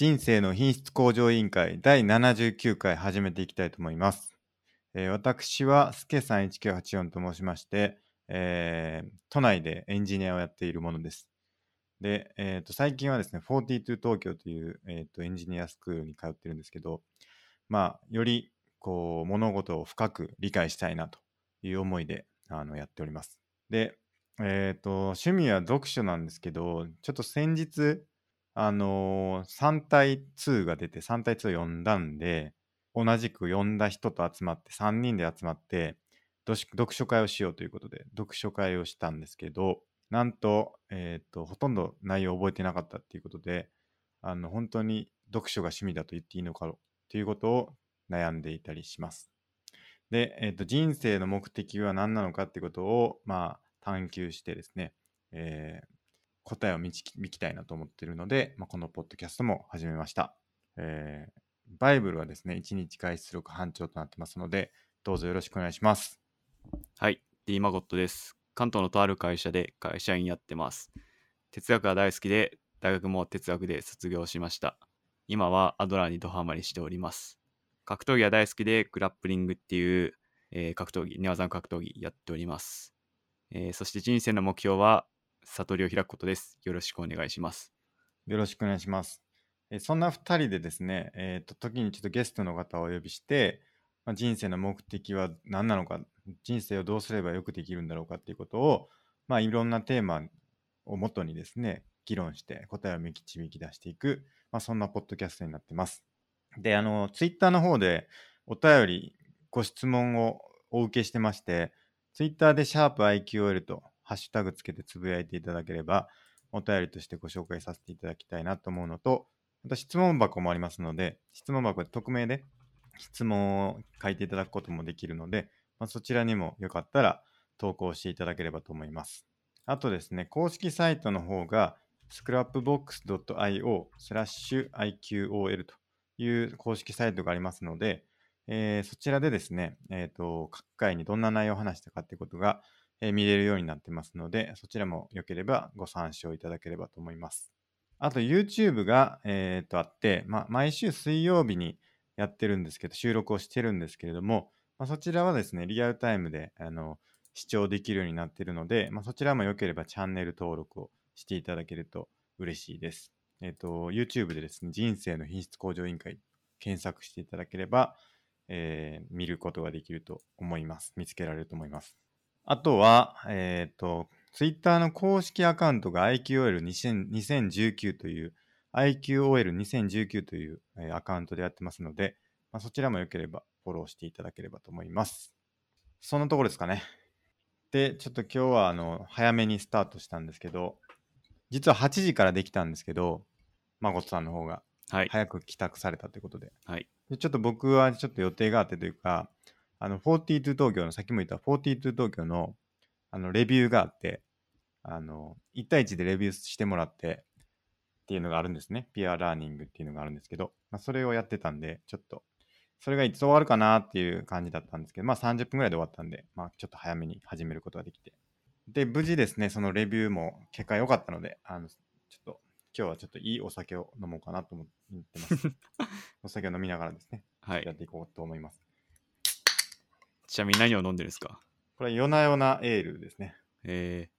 人生の品質向上委員会第79回始めていきたいと思います。えー私はすけさん1984と申しまして、えー都内でエンジニアをやっているものです。で、えーと最近はですね、42東京という、えーとエンジニアスクールに通ってるんですけど、まあ、よりこう物事を深く理解したいなという思いであのやっております。で、えっ、と、趣味は読書なんですけど、ちょっと先日、あのー3対2が出て、3対2を読んだんで、同じく読んだ人と集まって、3人で集まって、読書会をしようということで、読書会をしたんですけど、なんと、えっ、と、ほとんど内容を覚えてなかったっていうことで、あの、本当に読書が趣味だと言っていいのかということを悩んでいたりします。で、えっ、と、人生の目的は何なのかっていうことを、まあ、探求してですね、えー答えを見きたいなと思っているので、まあ、このポッドキャストも始めました。えーバイブルはですね、1日外出力班長となってますので、どうぞよろしくお願いします。はい、D マゴットです。関東のとある会社で会社員やってます。哲学が大好きで、大学も哲学で卒業しました。今はアドラーにドハマりしております。格闘技が大好きで、グラップリングっていう、えー格闘技、寝技の格闘技やっております。えーそして人生の目標は、悟りを開くことです。よろしくお願いします。よろしくお願いします。えそんな2人でですね、えーと時にちょっとゲストの方をお呼びして、まあ、人生の目的は何なのか、人生をどうすればよくできるんだろうかっていうことを、まあ、いろんなテーマをもとにですね、議論して答えを導き出していく、まあ、そんなポッドキャストになってます。で、あの、ツイッターの方でお便り、ご質問をお受けしてまして、ツイッターでシャープ i q l とハッシュタグつけてつぶやいていただければ、お便りとしてご紹介させていただきたいなと思うのと、また質問箱もありますので、質問箱で匿名で質問を書いていただくこともできるので、まあ、そちらにもよかったら投稿していただければと思います。あとですね、公式サイトの方が scrapbox.io スラッシュ IQOL という公式サイトがありますので、えーそちらでですね、えーと、各回にどんな内容を話したかってことが、え見れるようになってますので、そちらもよければご参照いただければと思います。あと YouTube が、えーとあって、まあ、毎週水曜日にやってるんですけど、収録をしてるんですけれども、まあ、そちらはですね、リアルタイムであの視聴できるようになってるので、まあ、そちらもよければチャンネル登録をしていただけると嬉しいです。えっ、と、YouTube でですね、人生の品質向上委員会検索していただければ、えー見ることができると思います。見つけられると思います。あとは、えっ、と、Twitter の公式アカウントが IQOL2019 という、IQOL2019 という、えーアカウントでやってますので、まあ、そちらもよければフォローしていただければと思います。そんなところですかね。で、ちょっと今日はあの早めにスタートしたんですけど、実は8時からできたんですけど、誠さんの方がはい。早く帰宅されたということで。はい。でちょっと僕はちょっと予定があってというか、あの、42東京の、さっきも言った42東京の、あの、レビューがあって、あの、1対1でレビューしてもらってっていうのがあるんですね。ピアラーニングっていうのがあるんですけど、まあ、それをやってたんで、ちょっと、それがいつ終わるかなっていう感じだったんですけど、まあ30分ぐらいで終わったんで、まあちょっと早めに始めることができて。で、無事ですね、そのレビューも結果良かったので、あの、ちょっと、今日はちょっといいお酒を飲もうかなと思ってます。お酒を飲みながらですね、はいやっ。ていこうと思います。ちなみに何を飲んでるんですか？これは夜な夜なエールですね。え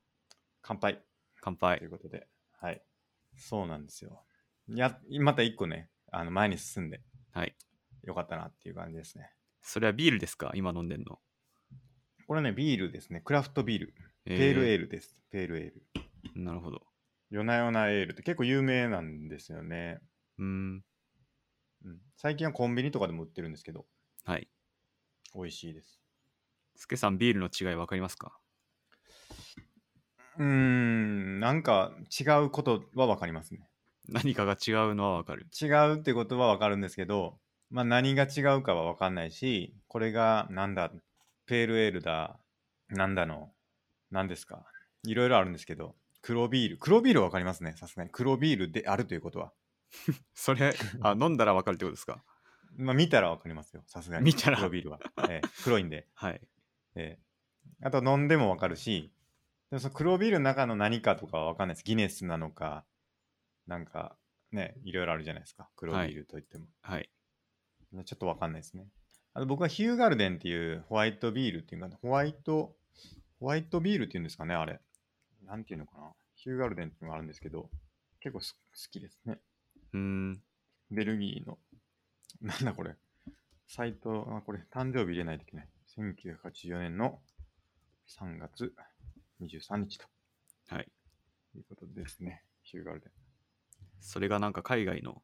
乾杯ー、乾とい杯。うことで。はい。そうなんですよ。や、また一個ね、あの前に進んではい。よかったなっていう感じですね。それはビールですか？今飲んでんの。これね、ビールですね。クラフトビール。えペールエール。ルです。ペールエール。なるほど。夜な夜なエールって結構有名なんですよね。うーん。うん、最近はコンビニとかでも売ってるんですけど、はい。美味しいです。スケさん、ビールの違い分かりますか？うーん、なんか違うことは分かりますね。何かが違うのは分かる。違うってことは分かるんですけど、まあ、何が違うかは分かんないしこれがなんだペールエールだなんだの何ですかいろいろあるんですけど黒ビール。黒ビールは分かりますねさすがに。黒ビールであるということは。それ、あ、飲んだら分かるってことですか？まあ見たら分かりますよさすがに。見たら。黒ビールは、ええ黒いんで、はい。ええあと飲んでも分かるしでもその黒ビールの中の何かとかは分かんないですギネスなのかなんかね、いろいろあるじゃないですか。黒ビールといっても。はい。ねちょっとわかんないですね。あと僕はヒューガルデンっていうホワイトビールっていうか、ホワイト、ホワイトビールっていうんですかね、あれ。なんていうのかな。ヒューガルデンっていうのがあるんですけど、結構す好きですね。うーん。ベルギーの、なんだこれ。サイト、あ、これ、誕生日入れないといけない。1984年の3月23日とはい。いうことですね。ヒューガルデそれがなんか海外の、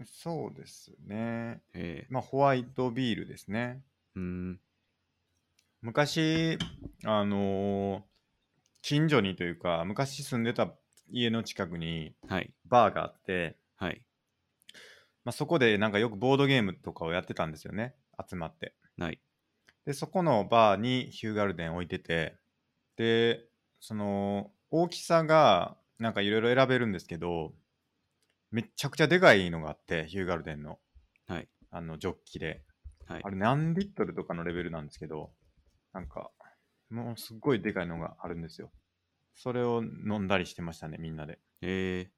ン。そうですね。えまあ、ホワイトビールですね。ー、うーん。昔、あのー近所にというか、昔住んでた家の近くにはい。バーがあって、はい。まあ、そこでなんかよくボードゲームとかをやってたんですよね。集まって。ない。で、そこのバーにヒューガルデン置いてて、で、その、大きさがなんかいろいろ選べるんですけど、めっちゃくちゃでかいのがあって、ヒューガルデンの、はい。あの、ジョッキで。はいあ。れ何リットルとかのレベルなんですけど、なんか、もうすっごいでかいのがあるんですよ。それを飲んだりしてましたね、みんなで。え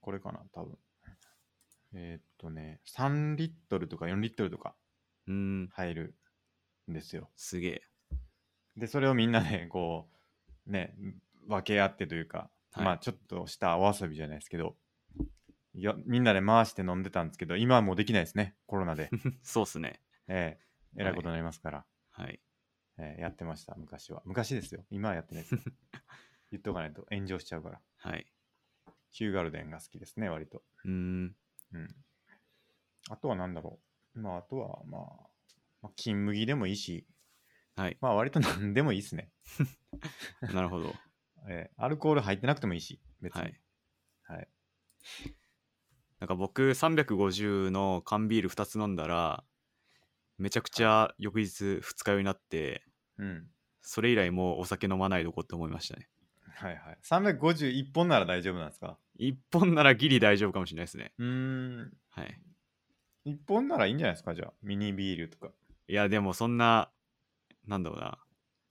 これかな、多分。えーっとね、3リットルとか4リットルとか。入るんですよ。すげえ。で、それをみんなで こう、ね、分け合ってというか、はいまあちょっとしたお遊びじゃないですけど、いやみんなで回して飲んでたんですけど、今はもうできないですね、コロナで。そうっすね。えええらいことになりますから、はい。ええやってました、昔は。昔ですよ、今はやってないですよ。言っとかないと炎上しちゃうから。はい。ヒューガルデンが好きですね、割と。うーん。うん。あとは何だろう。まあ、あとは、まあ、まあ、金麦でもいいし、はい。まあ、割と何でもいいですね。なるほど。ええアルコール入ってなくてもいいし、別に。はい。はい。なんか僕350の缶ビール2つ飲んだらめちゃくちゃ翌日二日酔いになってうん。それ以来もうお酒飲まないどこって思いましたねはいはい。351本なら大丈夫なんですか？1本ならギリ大丈夫かもしれないですねうーん。はい1本ならいいんじゃないですかじゃあ。ミニビールとか。いやでもそんななんだろうな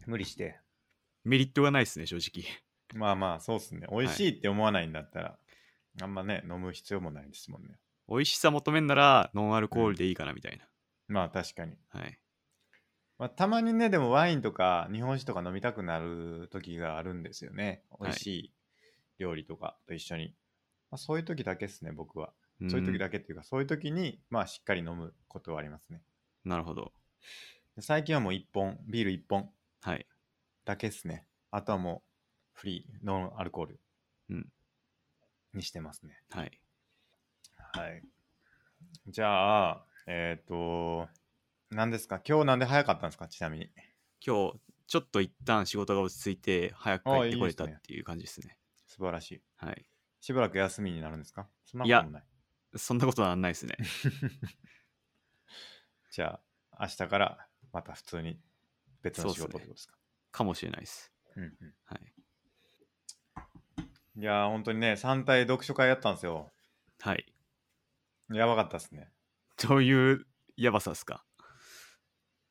無理して。メリットがないですね正直まあまあ、そうっすね。美味しいって思わないんだったら、あんまね、飲む必要もないですもんね。美味しさ求めんならノンアルコールでいいかなみたいな、まあ確かに。はいまあ、たまにね、でもワインとか日本酒とか飲みたくなる時があるんですよね。い美味しい料理とかと一緒に。まあ、そういう時だけですね、僕は。そういう時だだけっていうか、そういう時に、まあしっかり飲むことはありますね。なるほどで最近はもう1本、ビール1本はいだけですね。あとはもうフリー、ノンアルコールうんにしてますね。はいはい。じゃあ、えっ、と、何ですか？今日なんで早かったんですか？ちなみに。今日ちょっと一旦仕事が落ち着いて早く帰ってこれたあいいですねっていう感じですね素晴らしい。はいしばらく休みになるんですか？そんなこともない。そんなことはないですね じゃあ、明日からまた普通に別の仕事ってことですか？かもしれないですうんうんはいいやー、本当にね、3体読書会やったんですよ。はいやばかったですね。どういうやばさですか？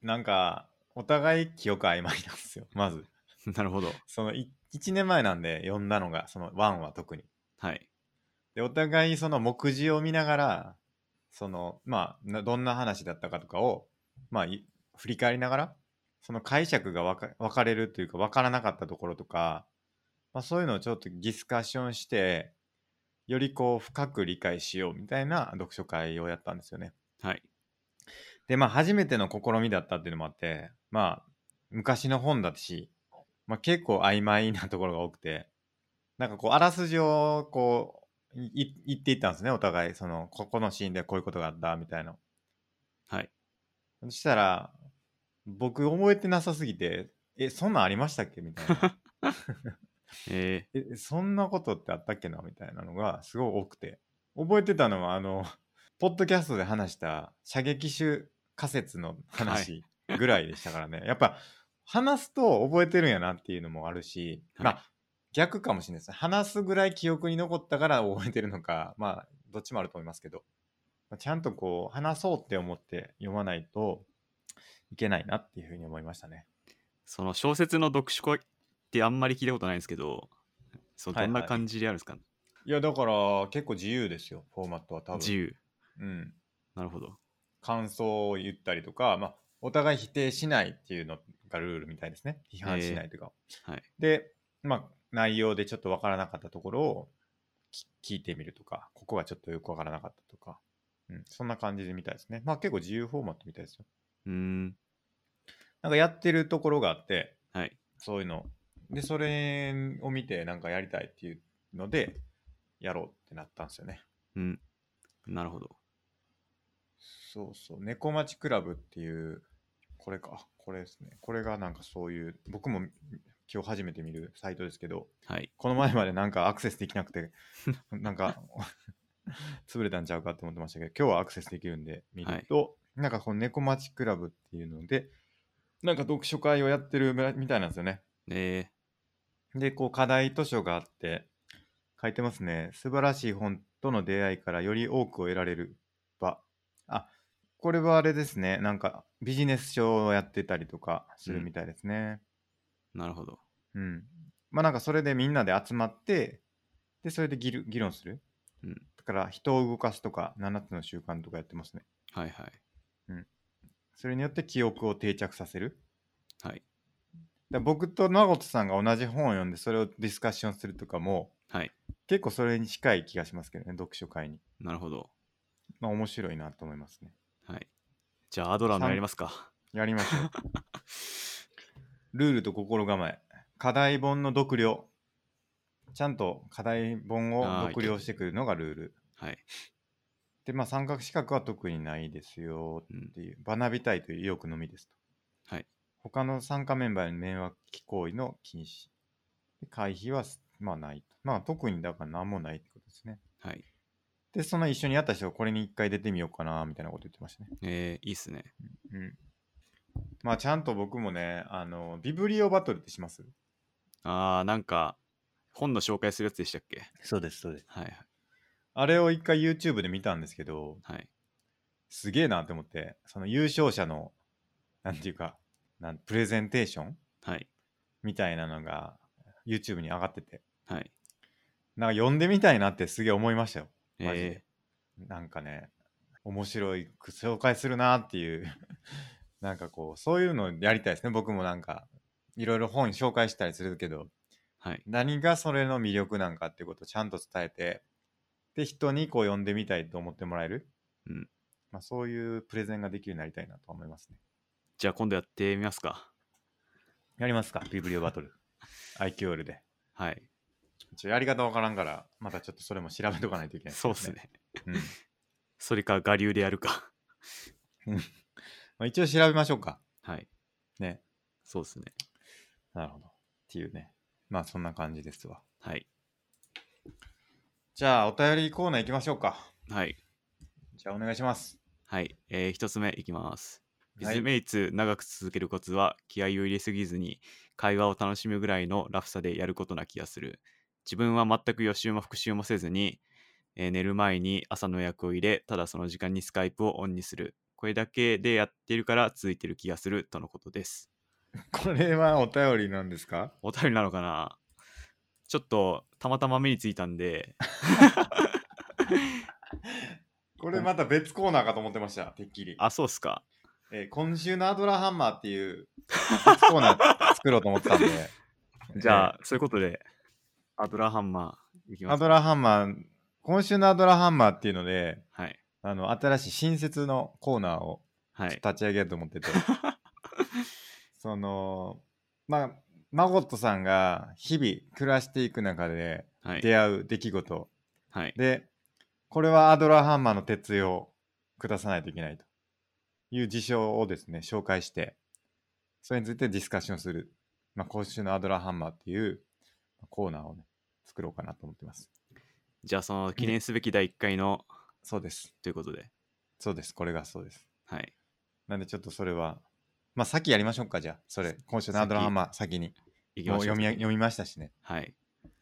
なんか、お互い記憶曖昧なんですよ、まず。なるほど。その1年前なんで読んだのが、その1は特に。はい。で、お互いその目次を見ながら、その、まあ、などんな話だったかとかを、まあ、い振り返りながら、その解釈が分か分かれるというか、分からなかったところとか、まあ、そういうのをちょっとディスカッションして、よりこう深く理解しようみたいな読書会をやったんですよね。はい。で、まあ、初めての試みだったっていうのもあって、まあ、昔の本だし、まあ、結構曖昧なところが多くて、なんかこう、あらすじをこう、い言っていったんですね、お互い。その、ここのシーンでこういうことがあった、みたいな。はい。そしたら、僕覚えてなさすぎて、え、そんなんありましたっけ？みたいな。え え、そんなことってあったっけな？みたいなのがすごい多くて。覚えてたのは、あの、ポッドキャストで話した射撃手仮説の話ぐらいでしたからね。やっぱ、話すと覚えてるんやなっていうのもあるし、はいまあ、逆かもしれないですね。話すぐらい記憶に残ったから覚えてるのか、まあ、どっちもあると思いますけど、まあちゃんとこう、話そうって思って読まないといけないなっていうふうに思いましたね。ー、その小説の読書会ってあんまり聞いたことないんですけど、そどんな感じであるんですか、いや、だから結構自由ですよ、フォーマットは多分。自由。うん。なるほど。感想を言ったりとか、まあ、お互い否定しないっていうのがルールみたいですね。批判しないというか。はい。で、まあ、内容でちょっとわからなかったところをき聞いてみるとか、ここがちょっとよくわからなかったとか、うん、そんな感じでみたいですね。まあ結構自由フォーマットみたいですよ。うーん。なんかやってるところがあって、はい。そういうの。で、それを見てなんかやりたいっていうので、やろうってなったんですよね。うん。なるほど。そうそう。猫町クラブっていう、これか。これですね。これがなんかそういう、僕も今日初めて見るサイトですけど、はい。この前までなんかアクセスできなくて、なんか 潰れたんちゃうかって思ってましたけど、今日はアクセスできるんで見ると、なんかこの猫町クラブっていうので、なんか読書会をやってるみたいなんですよね。えで、こう課題図書があって、書いてますね。素晴らしい本との出会いからより多くを得られる場。あ、これはあれですね。なんかビジネス書をやってたりとかするみたいですね。ー、なるほど。うん。まあなんかそれでみんなで集まって、で、それで議論する。うん。だから人を動かすとか、7つの習慣とかやってますね。はいはい。それによって記憶を定着させる。はい。だ僕とナゴトさんが同じ本を読んでそれをディスカッションするとかもはい。結構それに近い気がしますけどね、読書会に。なるほど。まあ面白いなと思いますね。はい。じゃあ、アドラーのやりますか。やりましょう。ルールと心構え。課題本の読了。ちゃんと課題本を読了してくるのがルール。はい。で、まあ三角資格は特にないですようんっていう、学びたいという意欲のみですと。はい。他の参加メンバーへの迷惑行為の禁止。で回避はまあないと。まあ特にだから何もないってことですね。はい。で、その一緒にやった人がこれに一回出てみようかなみたいなこと言ってましたね。えー、いいっすね。うん。まあちゃんと僕もね、あの、ビブリオバトルってします？あー、なんか、本の紹介するやつでしたっけ？そうです、そうです。はいはい。あれを一回 YouTube で見たんですけど、はい。すげえなって思って、その優勝者の、なんていうか、なんプレゼンテーションはい。みたいなのが YouTube に上がってて、はい。なんか読んでみたいなってすげえ思いましたよ。マジえで。なんかね、面白いく紹介するなっていう、なんかこう、そういうのやりたいですね。僕もなんか、いろいろ本紹介したりするけど、ー、はい。何がそれの魅力なんかっていうことをちゃんと伝えて、で、人にこう読んでみたいと思ってもらえる？うん。まあ、そういうプレゼンができるようになりたいなと思いますね。じゃあ、今度やってみますか。やりますかビブリオバトル。IQL で。はい。ちょやり方わからんから、またちょっとそれも調べとかないといけない、そうっす。ね。うん。まそれか、我流でやるか。あ、一応調べましょうか。はい。ね。そうっすね。なるほど。っていうね。まあ、そんな感じですわ。はい。じゃあ、お便りコーナー行きましょうか。はい。じゃあ、お願いします。はい。えー、一つ目いきます。ビはいズメイツ長く続けるコツは気合を入れすぎずに会話を楽しむぐらいのラフさでやることな気がする。自分は全く予習も復習もせずに、えー寝る前に朝の予約を入れ、ただその時間にスカイプをオンにする。これだけでやってるから続いてる気がするとのことです。これはお便りなんですか？お便りなのかな？ちょっとたまたま目についたんで、これまた別コーナーかと思ってました。てっきり。あ、そうっすか。えー今週のアドラーハンマーっていう別コーナー 作ろうと思ってたんで。じゃあ、そういうことで、アドラーハンマーいきます。アドラーハンマー、今週のアドラーハンマーっていうので、はい。あの、新しい新設のコーナーをはい。立ち上げようと思ってて、その、まあ、マゴットさんが日々暮らしていく中ではい。出会う出来事、はい。で、これはアドラーハンマーの鉄意を下さないといけないという事象をですね、紹介して、それについてディスカッションする、まあ、今週のアドラーハンマーっていうコーナーをね、作ろうかなと思ってます。じゃあ、その記念すべき第1回のそうです。ということで、そうです。これがそうです。はい。なんでちょっとそれは、まあ先やりましょうか、じゃあ。それ、今週のアドラマー先に。いきましょう。もう読み読みましたしね。はい。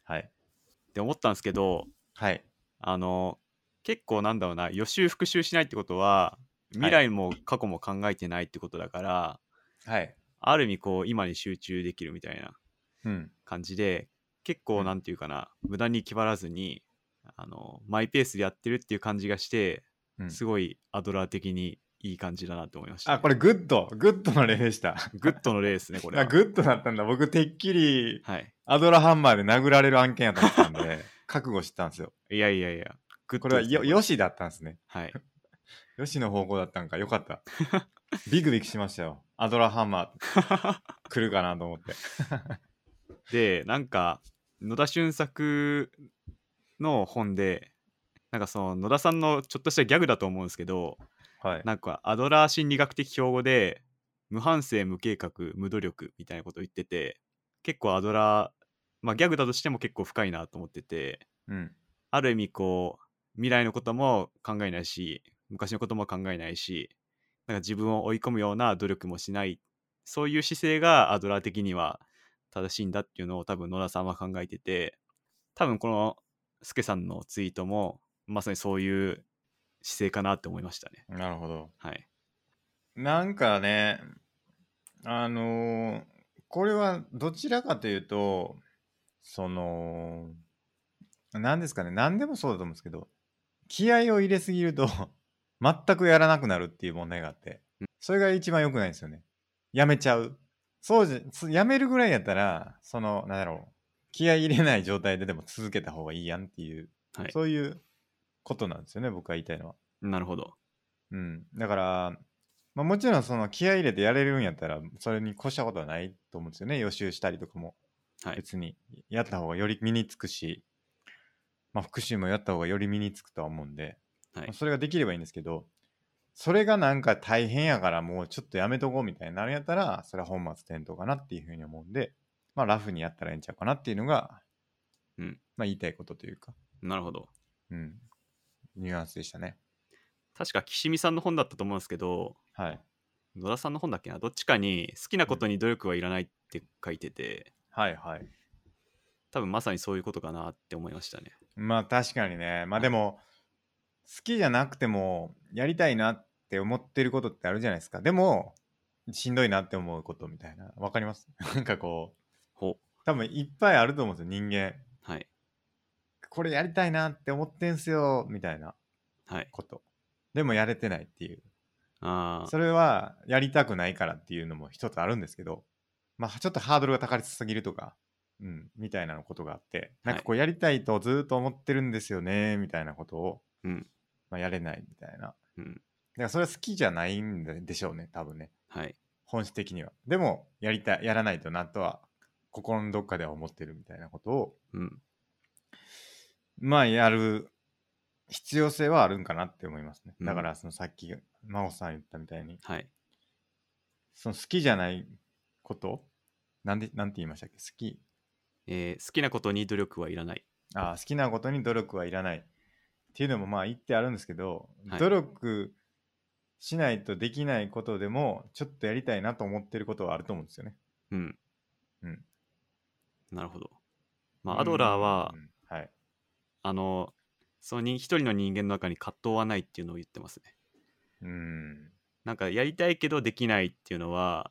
はい。って思ったんですけど、はい。あの、結構なんだろうな、予習復習しないってことは、未来も過去も考えてないってことだから、はい。ある意味こう、今に集中できるみたいなうん。感じで、結構なんていうかな、無駄に気張らずに、あのマイペースでやってるっていう感じがして、うんすごいアドラー的にいい感じだなと思いました、あ、これグッド、グッドの例でした。グッドの例ですね、これは。あ グッドだったんだ。僕、てっきりはい。アドラハンマーで殴られる案件やと思ったんで、覚悟してたんですよ。いやいやいや、グッこれはよ、よしだったんですね。はい。よしの方向だったんか。よかった。ビクビクしましたよ。アドラハンマー来るかなと思って。で、なんか、野田俊作の本で、なんかその野田さんのちょっとしたギャグだと思うんですけど、はい。なんかアドラー心理学的標語で、無反省、無計画、無努力みたいなことを言ってて、結構アドラー、まあギャグだとしても結構深いなと思ってて、うん。ある意味こう、未来のことも考えないし、昔のことも考えないし、なんか自分を追い込むような努力もしない、そういう姿勢がアドラー的には正しいんだっていうのを多分野田さんは考えてて、多分このスケさんのツイートもまさにそういう姿勢かなって思いましたね。なるほど。はい。なんかね、あのーこれはどちらかというと、その、何ですかね、何でもそうだと思うんですけど、気合を入れすぎると、全くやらなくなるっていう問題があってう、それが一番良くないんですよね。やめちゃう。そうじゃ、つやめるぐらいやったら、その、なんだろう、気合い入れない状態ででも続けた方がいいやんっていう、はい。そういうことなんですよね、僕が言いたいのは。なるほど。うん、だから、まあ、もちろんその気合い入れてやれるんやったらそれに越したことはないと思うんですよね予習したりとかもはい。別にやった方がより身につくし、まあ、復習もやった方がより身につくとは思うんで、はいまあ。それができればいいんですけどそれがなんか大変やからもうちょっとやめとこうみたいになるんやったらそれは本末転倒かなっていうふうに思うんで、まあ、ラフにやったらええんちゃうかなっていうのが、うんまあ、言いたいことというか、なるほど。うん、ニュアンスでしたね。確か岸見さんの本だったと思うんですけど、はい、野田さんの本だっけな？どっちかに好きなことに努力はいらないって書いてて、はいはい多分まさにそういうことかなって思いましたね。まあ確かにね。まあでも、好きじゃなくても、やりたいなって思ってることってあるじゃないですか。でも、しんどいなって思うことみたいな。わかります？なんかこう、ほ多分いっぱいあると思うんですよ、人間。はい。これやりたいなって思ってんすよ、みたいなはい。こと。でもやれてないっていう。ああ、それはやりたくないからっていうのも一つあるんですけど、まあちょっとハードルが高りすぎるとか、うん、みたいなことがあって、なんかこうやりたいとずーっと思ってるんですよね、みたいなことを、うん。まあ、やれないみたいな。うん。だからそれは好きじゃないんででしょうね、多分ね。はい。本質的には。でも、やりたい、やらないとなとは、心のどっかでは思ってるみたいなことを、うん。まあ、やる必要性はあるんかなって思いますね。うんだから、そのさっき、真帆さん言ったみたいに、はい。その好きじゃないことなんで、なんて言いましたっけ？好き。えー好きなことに努力はいらない。ああ好きなことに努力はいらないっていうのもまあ言ってあるんですけど、はい努力しないとできないことでもちょっとやりたいなと思ってることはあると思うんですよね。うん。うん。なるほど。まあ、アドラーはう、んはい。あの、そのに一人の人間の中に葛藤はないっていうのを言ってますね。うん。なんかやりたいけどできないっていうのは、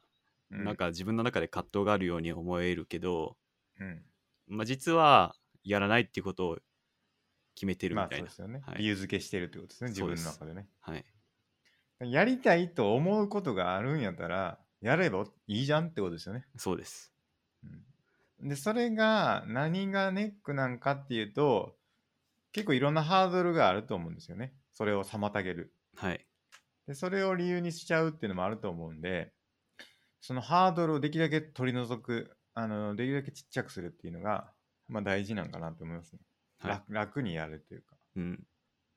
うなん、か自分の中で葛藤があるように思えるけど、うん、まあ、実はやらないっていうことを決めてるみたいな。まあそうですよね、はい理由付けしてるってことですね、自分の中でね。はい。やりたいと思うことがあるんやったら、やればいいじゃんってことですよね。そうです。うん、で、それが何がネックなんかっていうと、結構いろんなハードルがあると思うんですよね。それを妨げる。はい。で、それを理由にしちゃうっていうのもあると思うんで、そのハードルをできるだけ取り除く、あの、できるだけちっちゃくするっていうのが、まあ大事なんかなと思いますね。はい。楽楽にやるというか、うん。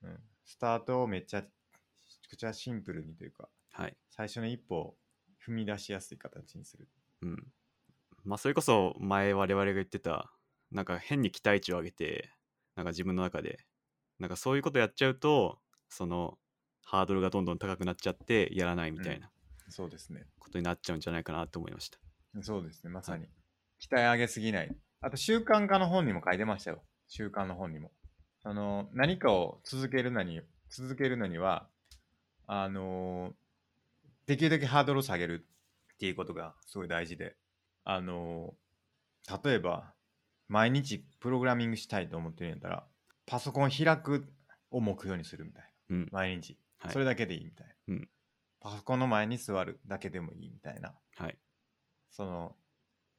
うん。スタートをめっちゃ、めちゃくちゃシンプルにというか、はい。最初の一歩を踏み出しやすい形にする。うん。まあ、それこそ前我々が言ってた、なんか変に期待値を上げて、なんか自分の中で、なんかそういうことやっちゃうと、そのハードルがどんどん高くなっちゃってやらないみたいなそうですね。ことになっちゃうんじゃないかなと思いました。そうですね、まさに。期待上げすぎない。あと、習慣化の本にも書いてましたよ。習慣の本にも。あの、何かを続けるのに、続けるのには、あの、できるだけハードルを下げるっていうことがすごい大事で、あの、例えば、毎日プログラミングしたいと思ってるんやったら、パソコン開くを目標にするみたいな。うん。毎日。はいそれだけでいいみたいな。うんパソコンの前に座るだけでもいいみたいな。はい。その、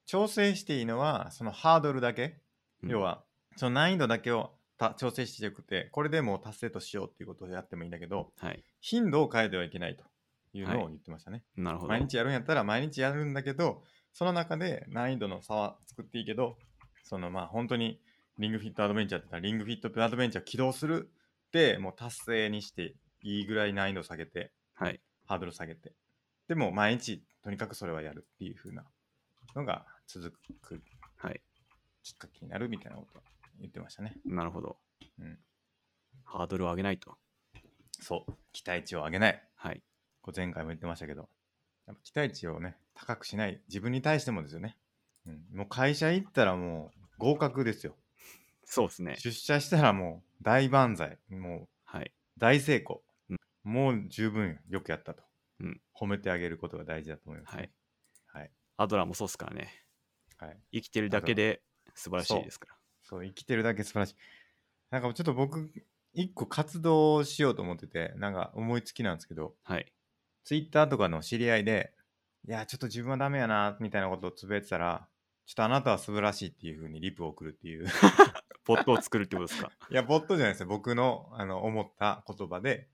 調整していいのは、そのハードルだけ。うん要は、その難易度だけをた調整してよくて、これでもう達成としようっていうことをやってもいいんだけど、はい。頻度を変えてはいけないというのをはい言ってましたね。なるほど。毎日やるんやったら毎日やるんだけど、その中で難易度の差は作っていいけど、そのまあ本当にリングフィットアドベンチャーって言ったらリングフィットアドベンチャー起動するでもう達成にしていいぐらい難易度下げて、はい。ハードル下げて。でも毎日とにかくそれはやるっていう風なのが続くはい。きっかけになるみたいなことは言ってましたね。なるほど。うんハードルを上げないと。そう。期待値を上げない。はい。こう前回も言ってましたけど、やっぱ期待値をね、高くしない。自分に対してもですよね。うん、もう会社行ったらもう合格ですよ。そうですね。出社したらもう大万歳。もうはい。大成功。うんもう十分よくやったと。うん褒めてあげることが大事だと思います、はいね。。はい。アドラーもそうですからね。はい。生きてるだけで素晴らしいですから。そう、生きてるだけ素晴らしい。なんかちょっと僕、一個活動しようと思ってて、なんか思いつきなんですけど、はい。ツイッターとかの知り合いで、いや、ちょっと自分はダメやな、みたいなことをつぶやいてたら、ちょっとあなたは素晴らしいっていう風にリプを送るっていう。ポットを作るってことですか？いや、ボットじゃないですよ。僕のあの思った言葉で、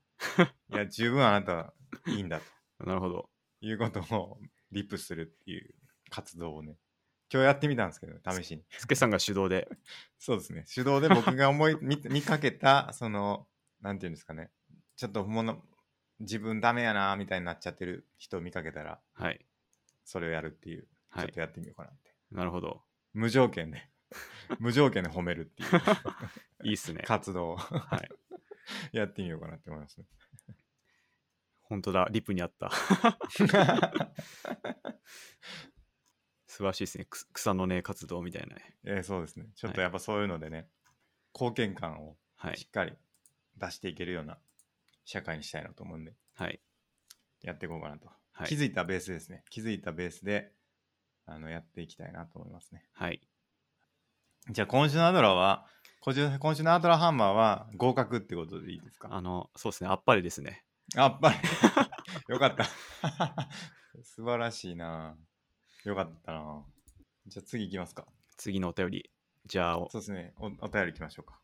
いや、十分あなたはいいんだと なるほど。いうことをリプするっていう活動をね、今日やってみたんですけど、試しに。スケさんが主導で。そうですね。手動で僕が思い見見かけた、その、なんていうんですかね、ちょっともの自分ダメやな、みたいになっちゃってる人を見かけたら、はい。それをやるっていう、はいちょっと。やってみようかなって。なるほど。無条件で、無条件で褒めるっていう いいっすね。活動をはい。やってみようかなって思いますね。本当だ。リプにあった。素晴らしいですね。く草の根活動みたいなね。えーそうですね。ちょっとはいやっぱそういうのでね、貢献感をはいし。っかり出していけるような社会にしたいなと思うんで、はい。やっていこうかなと。はい気づいたベースですね。気づいたベースで、あの、やっていきたいなと思いますね。はい。じゃあ今週のアドラーは、今週今週のアドラーハンマーは合格ってことでいいですか？あの、そうですね。あっぱれですね。あっぱり。よかった。素晴らしいな。よかったな。じゃあ次行きますか。次のお便り。じゃあお、そうですね。おお便り行きましょうか。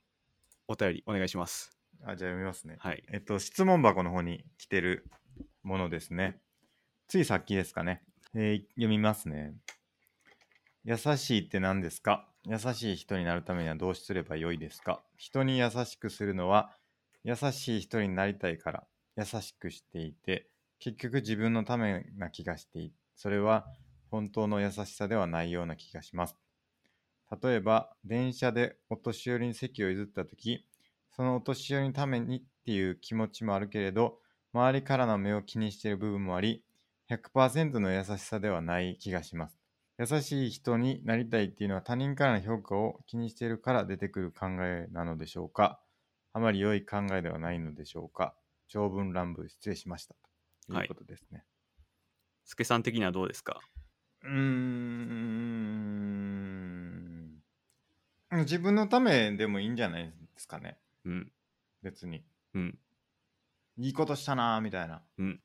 お便りお願いします。あじゃあ読みますね。はい。えっと、質問箱の方に来てるものですね。ついさっきですかね。えー読みますね。優しいって何ですか？優しい人になるためにはどうすればよいですか？人に優しくするのは優しい人になりたいから優しくしていて結局自分のためな気がしていそれは本当の優しさではないような気がします。例えば電車でお年寄りに席を譲った時そのお年寄りのためにっていう気持ちもあるけれど周りからの目を気にしている部分もあり100%の優しさではない気がします。優しい人になりたいっていうのは他人からの評価を気にしているから出てくる考えなのでしょうか？あまり良い考えではないのでしょうか？長文乱文失礼しました。ということですね。スケさん的にはどうですか？うーん。自分のためでもいいんじゃないですかね。うん。別に。うん。いいことしたなーみたいな。うん。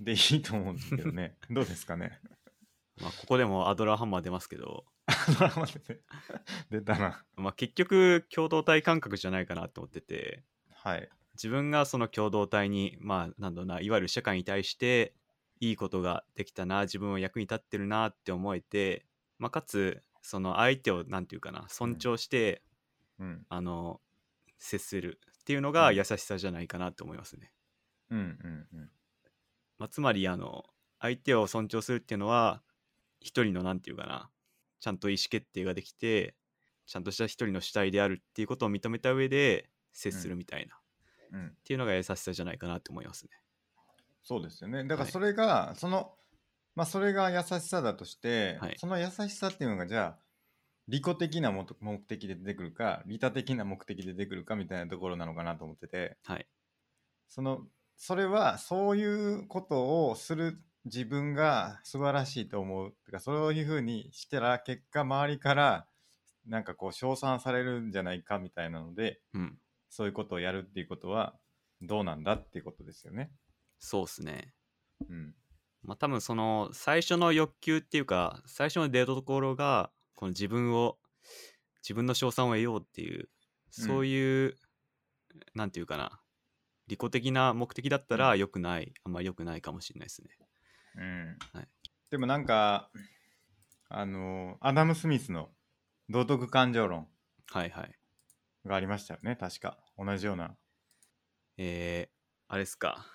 でいいと思うんですけどね。どうですかね。まあ、ここでもアドラーハンマー出ますけど、ドラマでね出たな。まあ、結局、共同体感覚じゃないかなと思ってて、はい。自分がその共同体に、まあ、なんだろうな、いわゆる社会に対して、いいことができたな、自分は役に立ってるなって思えて、まあ、かつ、その相手を、なんていうかな、尊重して、うん。あの、接するっていうのがうん優しさじゃないかなと思いますね。うんうんうん。まあ、つまり、あの、相手を尊重するっていうのは、一人の、なんていうかな、ちゃんと意思決定ができて、ちゃんとした一人の主体であるっていうことを認めた上で接するみたいな、っうん、ていうのが優しさじゃないかなと思いますね。そうですよね。だからはいそれが、その、まあそれが優しさだとして、はいその優しさっていうのがじゃあ、利己的な目的で出てくるか、利他的な目的で出てくるかみたいなところなのかなと思ってて、はい。その、それはそういうことをする自分が素晴らしいと思う。てかそういうふうにしたら結果周りからなんかこう称賛されるんじゃないかみたいなのでうん。そういうことをやるっていうことはどうなんだっていうことですよね。そうっすね。うん。まあ多分その最初の欲求っていうか最初の出どころがこの自分を自分の称賛を得ようっていうそういう、なんていうかな利己的な目的だったら良くない、あんまり良くないかもしれないですね。うん。はい。でもなんかあのアダム・スミスの道徳感情論。はいはい。がありましたよね確か。同じような。えー、あれですか。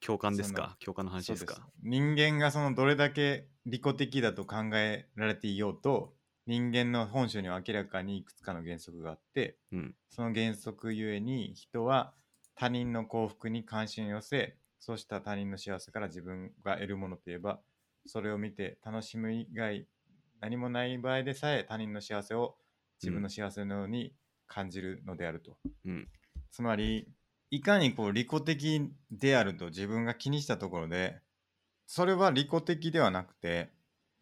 共感ですか？共感の話ですか？人間がそのどれだけ利己的だと考えられていようと人間の本性には明らかにいくつかの原則があってうん。その原則ゆえに人は他人の幸福に関心を寄せそうした他人の幸せから自分が得るものといえばそれを見て楽しむ以外何もない場合でさえ他人の幸せを自分の幸せのように感じるのであると、うん。つまりいかにこう利己的であると自分が気にしたところでそれは利己的ではなくて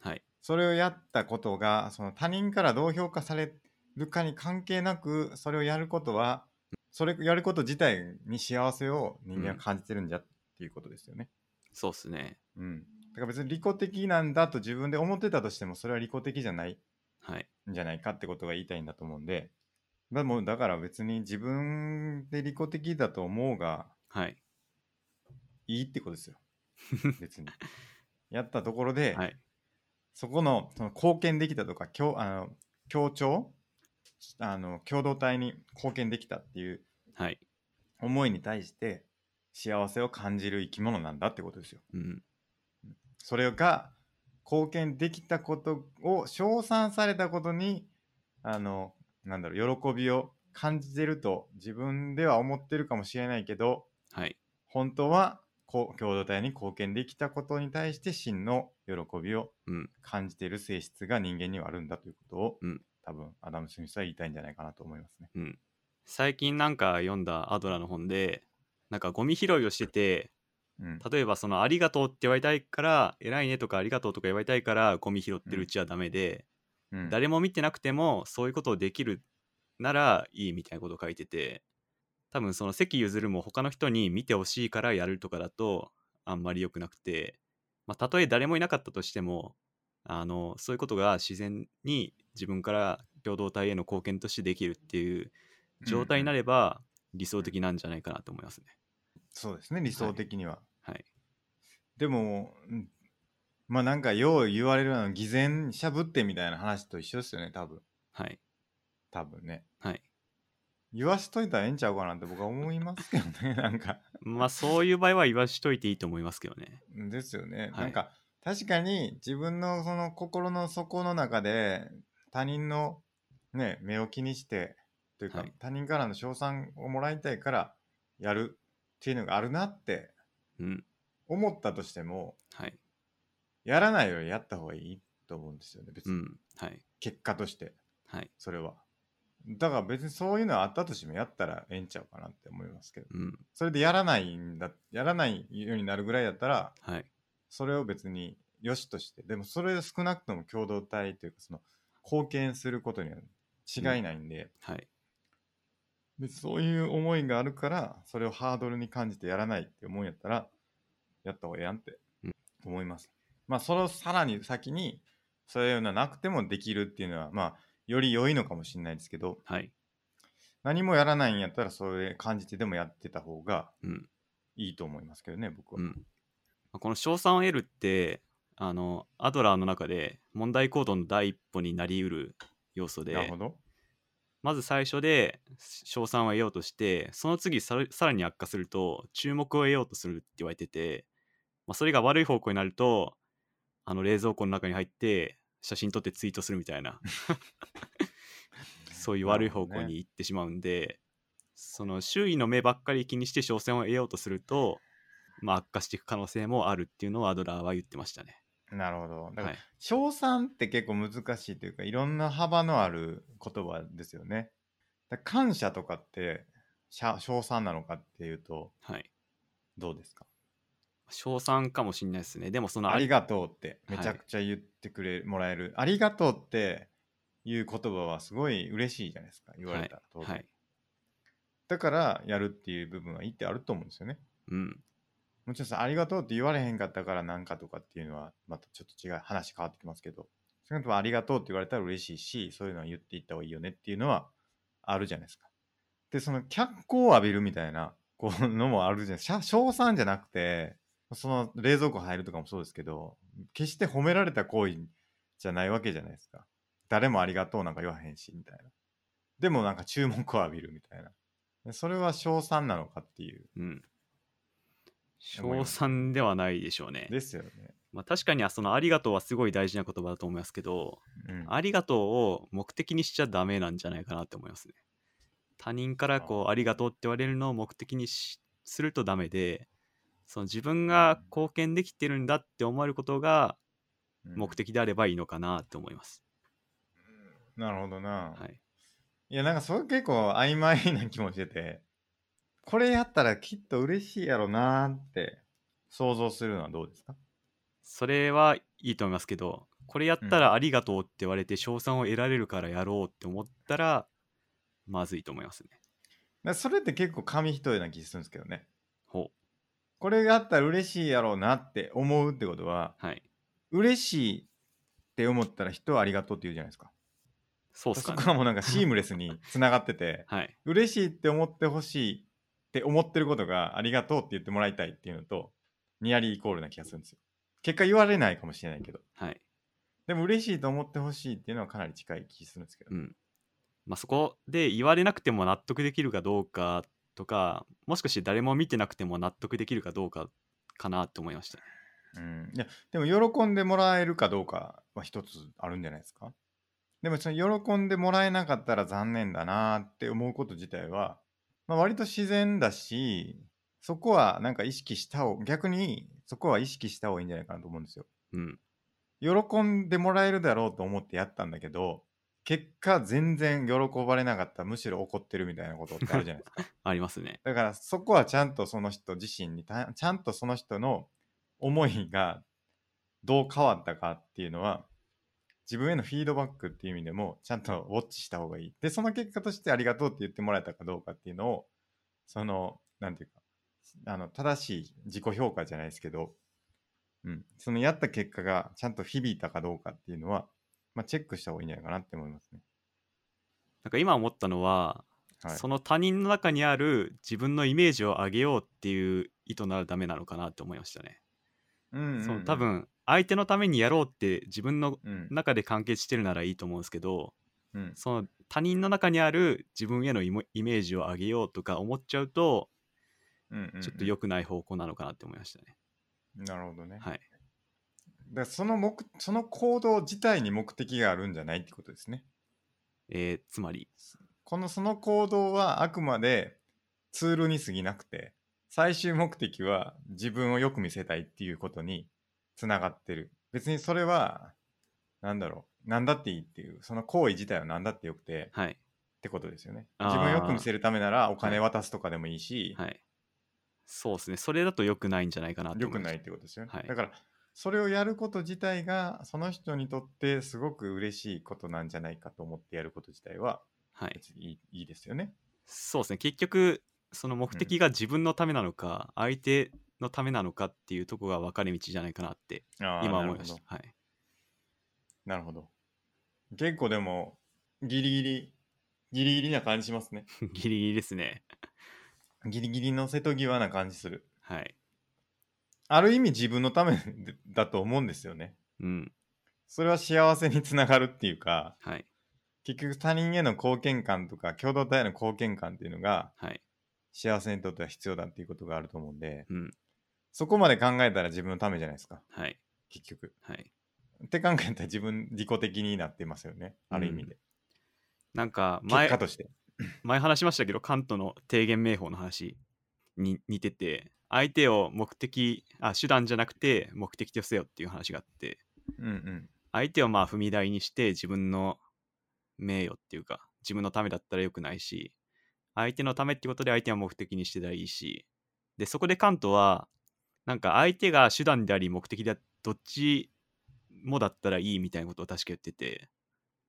はい。それをやったことがその他人からどう評価されるかに関係なくそれをやることはそれやること自体に幸せを人間は感じてるんじゃっていうことですよね。そうっすねうん。だから別に利己的なんだと自分で思ってたとしてもそれは利己的じゃないはいんじゃないかってことが言いたいんだと思うんで。だもうだから別に自分で利己的だと思うがはいいいってことですよ。別に。やったところで、はいそこのその貢献できたとか協あの協調あの共同体に貢献できたっていうはい。思いに対して幸せを感じる生き物なんだってことですよ。うん。それが貢献できたことを称賛されたことにあのなんだろう喜びを感じてると自分では思ってるかもしれないけどはい。本当は共同体に貢献できたことに対して真の喜びをうん。感じている性質が人間にはあるんだということを、うん。多分アダム・スミスは言いたいんじゃないかなと思いますね。うん最近なんか読んだアドラーの本でなんかゴミ拾いをしててうん、例えばそのありがとうって言われたいから偉いねとかありがとうとか言われたいからゴミ拾ってるうちはダメで、うん。誰も見てなくてもそういうことをできるならいいみたいなことを書いてて多分その席譲るも他の人に見てほしいからやるとかだとあんまり良くなくて、まあ、たとえ誰もいなかったとしてもあのそういうことが自然に自分から共同体への貢献としてできるっていう状態になる、れば理想的なんじゃないかなと思いますね。そうですね理想的には。はい。でも、うんまあなんかよう言われるのは偽善しゃぶってみたいな話と一緒ですよね多分はい。多分ね。はい。言わしといたらええんちゃうかなって僕は思いますけどね なんか。まあそういう場合は言わしといていいと思いますけどね。ですよね。はいなんか確かに自分のその心の底の中で他人のね目を気にしてというか、はい他人からの称賛をもらいたいからやるっていうのがあるなってうん。思ったとしてもはい。やらないよりやった方がいいと思うんですよね別に、うん。はい。結果としてはい。それは。だから別にそういうのあったとしてもやったらええんちゃうかなって思いますけどうん。それでやらないんだやらないようになるぐらいだったらはい。それを別に良しとしてでもそれを少なくとも共同体というかその貢献することには違いないんで、はい。別にそういう思いがあるからそれをハードルに感じてやらないって思うんやったらやった方がええやんってうん思います、まあそれをさらに先にそういうのなくてもできるっていうのはまあより良いのかもしれないですけどはい。何もやらないんやったらそれ感じてでもやってた方がうん。いいと思いますけどね僕は、うん。まあこの賞賛を得るって、あの、アドラーの中で問題行動の第一歩になりうる要素でなるほ、どまず最初で賞賛を得ようとして、その次さらさらに悪化すると、注目を得ようとするって言われてて、まあ、それが悪い方向になると、あの冷蔵庫の中に入って写真撮ってツイートするみたいな そういう悪い方向に行ってしまうんで、その周囲の目ばっかり気にして賞賛を得ようとすると、まあ、悪化していく可能性もあるっていうのをアドラーは言ってましたね。なるほどだからはい、称賛って結構難しいというかいろんな幅のある言葉ですよね。感謝とかってしゃ称賛なのかっていうとはい。どうですか？賞賛かもしれないですね。でもそのありがとうってはいめちゃくちゃ言ってくれ、もらえるありがとうっていう言葉はすごい嬉しいじゃないですか言われたら当然、はい。だからやるっていう部分は一定あると思うんですよねうん。もちろんさありがとうって言われへんかったからなんかとかっていうのはまたちょっと違う話変わってきますけど少なくともありがとうって言われたら嬉しいしそういうのは言っていった方がいいよねっていうのはあるじゃないですか。でその脚光を浴びるみたいなこうのもあるじゃないですか。称賛じゃなくてその冷蔵庫入るとかもそうですけど決して褒められた行為じゃないわけじゃないですか。誰もありがとうなんか言わへんしみたいな。でもなんか注目を浴びるみたいな。それは称賛なのかっていう。うん。称賛ではないでしょうね。ですよね、まあ、確かにそのありがとうはすごい大事な言葉だと思いますけど、うん、ありがとうを目的にしちゃダメなんじゃないかなって思いますね。他人からこうありがとうって言われるのを目的にしするとダメで、その自分が貢献できてるんだって思えることがうん目的であればいいのかなって思います。なるほどな、はい。い、やなんかそれ結構曖昧な気もしててこれやったらきっと嬉しいやろなーって想像するのはどうですか？それはいいと思いますけど、これやったらありがとうって言われて称賛を得られるからやろうって思ったら、まずいと思いますね。それって結構紙一重な気するんですけどねほこれやったら嬉しいやろうなって思うってことはう。はい。嬉しいって思ったら人はありがとうって言うじゃないですかそうっすかねそこ。はもうなんかシームレスにつながってて はい。嬉しいって思ってほしいって思ってることがありがとうって言ってもらいたいっていうのとニアリーイコールな気がするんですよ結果言われないかもしれないけどはい。でも嬉しいと思ってほしいっていうのはかなり近い気するんですけど、うん。まあ、そこで言われなくても納得できるかどうかとか、もしかして誰も見てなくても納得できるかどうかかなって思いました。うん、いやでも喜んでもらえるかどうかは一つあるんじゃないですかでもその喜んでもらえなかったら残念だなって思うこと自体は、まあ、割と自然だしそこはなんか意識した方逆にそこは意識した方がいいんじゃないかなと思うんですようん。喜んでもらえるだろうと思ってやったんだけど結果全然喜ばれなかったむしろ怒ってるみたいなことってあるじゃないですか ありますね。だからそこはちゃんとその人自身にたちゃんとその人の思いがどう変わったかっていうのは自分へのフィードバックっていう意味でもちゃんとウォッチした方がいい。でその結果としてありがとうって言ってもらえたかどうかっていうのをそのなんていうかあの正しい自己評価じゃないですけど、うん、そのやった結果がちゃんと響いたかどうかっていうのは、まあ、チェックした方がいいんじゃないかなって思いますね。なんか今思ったのは、はい、その他人の中にある自分のイメージを上げようっていう意図ならダメなのかなって思いましたね。うんうんうんそう多、分相手のためにやろうって自分のうん中で完結してるならいいと思うんですけどうんその他人の中にある自分へのイメージを上げようとか思っちゃうとうんうんうんちょっと良くない方向なのかなって思いましたね。なるほどね。はい。だその目その行動自体に目的があるんじゃないってことですね。えーつまりこのその行動はあくまでツールに過ぎなくて最終目的は自分をよく見せたいっていうことにつながってる。別にそれはなんだろう。何だっていいっていうその行為自体は何だってよくてはい。ってことですよね。自分をよく見せるためならお金渡すとかでもいいし、はい。そうですね。それだと良くないんじゃないかなって思いました良くないってことですよね。はい。だからそれをやること自体がその人にとってすごく嬉しいことなんじゃないかと思ってやること自体ははい。別にいいいいですよね。そうですね。結局その目的が自分のためなのか、相手のためなのかっていうとこが分かれ道じゃないかなって今思いましなるほど。たはい。なるほど。結構でもギリギリギリギリな感じしますね。ギリギリですね。ギリギリの瀬戸際な感じする。はい。ある意味自分のためだと思うんですよね。うん。それは幸せにつながるっていうかはい。結局他人への貢献感とか共同体への貢献感っていうのがはい。幸せにとっては必要だっていうことがあると思うんでうんそこまで考えたら自分のためじゃないですか。はい。結局。はい。って考えたら自分自己的になってますよね。ある意味で。なんか結前果として。前話しましたけどカントの低減名法の話に似てて相手を目的あ手段じゃなくて目的とせよっていう話があって。うんうん。相手をまあ踏み台にして自分の名誉っていうか自分のためだったらよくないし相手のためってことで相手は目的にしてたらいいし。でそこでカントはなんか相手が手段であり目的でどっちもだったらいいみたいなことを確か言ってて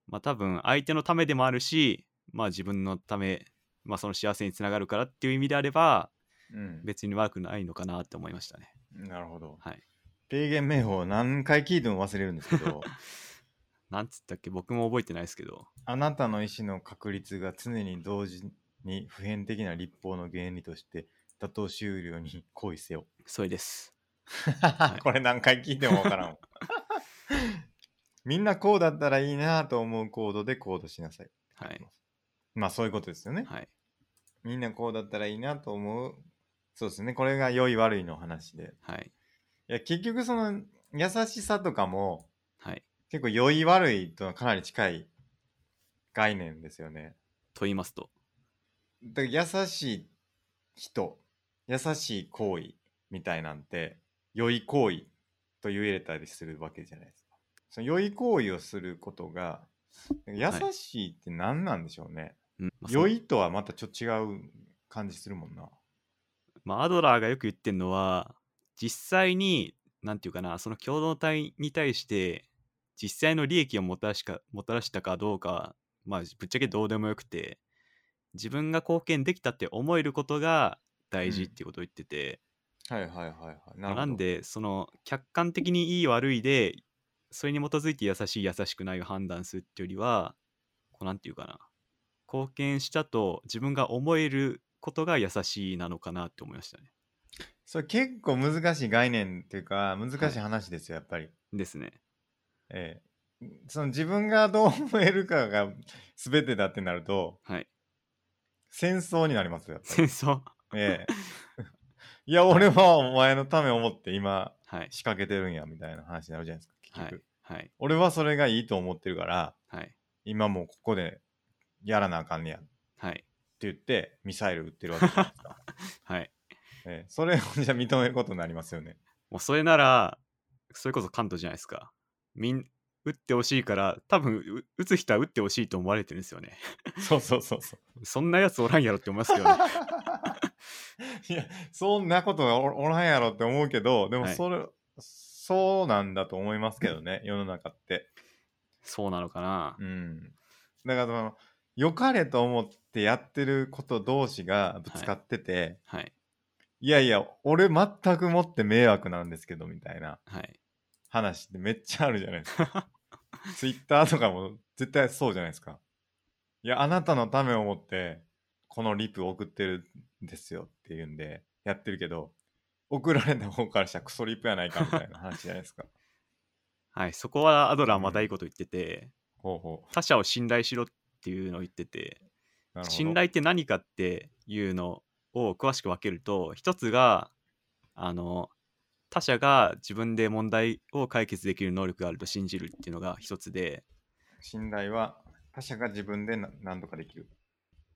まあ多分相手のためでもあるし、まあ自分のため、まあその幸せにつながるからっていう意味であれば、うん。別に悪くないのかなって思いましたね。なるほど。はい。提言名法何回聞いても忘れるんですけど、なんつったっけ？僕も覚えてないですけど、あなたの意思の確率が常に同時に普遍的な立法の原理として妥当終了に行為せよ。それです。いこれ何回聞いてもわからんわ。みんなこうだったらいいなと思うコードでコードしなさい。はい。まあそういうことですよね。はい。みんなこうだったらいいなと思う。そうですね。これが良い悪いの話で。はい。いや結局その優しさとかもはい。結構良い悪いとかなり近い概念ですよね。と言いますと、だ優しい人、優しい行為みたいなんて良い行為と言えたりするわけじゃないですか。その良い行為をすることが優しいって何なんでしょうね。うんまあそう良いとはまたちょっと違う感じするもんな。まあ、アドラーがよく言ってるのは実際に何て言うかなその共同体に対して実際の利益をもたらしかもたらしたかどうかまあぶっちゃけどうでもよくて自分が貢献できたって思えることが大事っていうことを言ってて、はいはいはいはい。ななんでその客観的にいい悪いでそれに基づいて優しい優しくないを判断するっていうよりはこうなんていうかな貢献したと自分が思えることが優しいなのかなって思いましたね。それ結構難しい概念っていうか難しい話ですよ、やっぱり。ですね。ええ、その自分がどう思えるかが全てだってなるとはい。戦争になりますよ。戦争？ええ、いや俺はお前のためを思って今はい。仕掛けてるんやみたいな話になるじゃないですか結局、はい。はい。俺はそれがいいと思ってるからはい。今もうここでやらなあかんねやってはい。言ってミサイル撃ってるわけじゃないですか、はい。ええ、それをじゃあ認めることになりますよねもうそれなら、それこそ関東じゃないですか。みん、打ってほしいから、多分う打つ人は打ってほしいと思われてるんですよね。そうそうそうそう そんなやつおらんやろって思いますけどね。いやそんなことがおおらんやろって思うけどでもはいそれ、そうなんだと思いますけどね 世の中ってそうなのかなう。んだからその良かれと思ってやってること同士がぶつかってて、はい。い、やいや俺全くもって迷惑なんですけどみたいなはい。話ってめっちゃあるじゃないですか ツイッターとかも絶対そうじゃないですかいやあなたのためを思ってこのリプ送ってるんですよっていうんでやってるけど送られた方からしたらクソリプやないかみたいな話じゃないですか。はい。そこはアドラーまたいいこと言ってて、ほうほ他者を信頼しろっていうのを言ってて、信頼って何かっていうのを詳しく分けると一つがあの他者が自分で問題を解決できる能力があると信じるっていうのが一つで信頼は他者が自分でな何とかできる。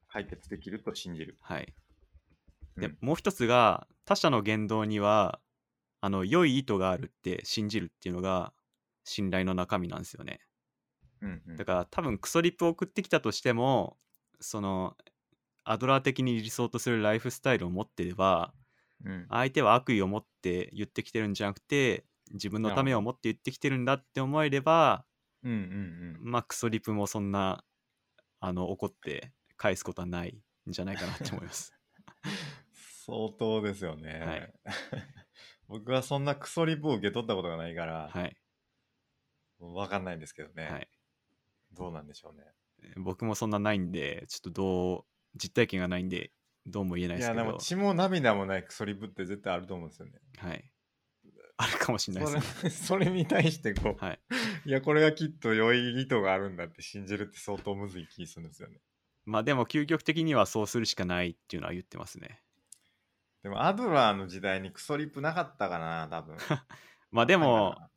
解決できると信じる。はいで、うん。もう一つが他者の言動にはあの良い意図があるって信じるっていうのが信頼の中身なんですよね。うんうん。だから多分クソリップを送ってきたとしてもそのアドラー的に理想とするライフスタイルを持ってればうん。相手は悪意を持って言ってきてるんじゃなくて自分のためを持って言ってきてるんだって思えればうんうんうん。まあクソリプもそんなあの怒って返すことはないんじゃないかなって思います 相当ですよね、はい。僕はそんなクソリプを受け取ったことがないから、はい、わかんないんですけどね、はい、どうなんでしょうね。僕もそんなないんでちょっとどう実体験がないんでどうも言えないいやですけど。でも血も涙もないクソリプって絶対あると思うんですよね。はい。あるかもしれないそです。ねれ それに対してこう、はい。いやこれがきっと良い意図があるんだって信じるって相当むずい気するんですよね。まあでも究極的にはそうするしかないっていうのは言ってますねでもアドラーの時代にクソリプなかったかな多分。まあでもな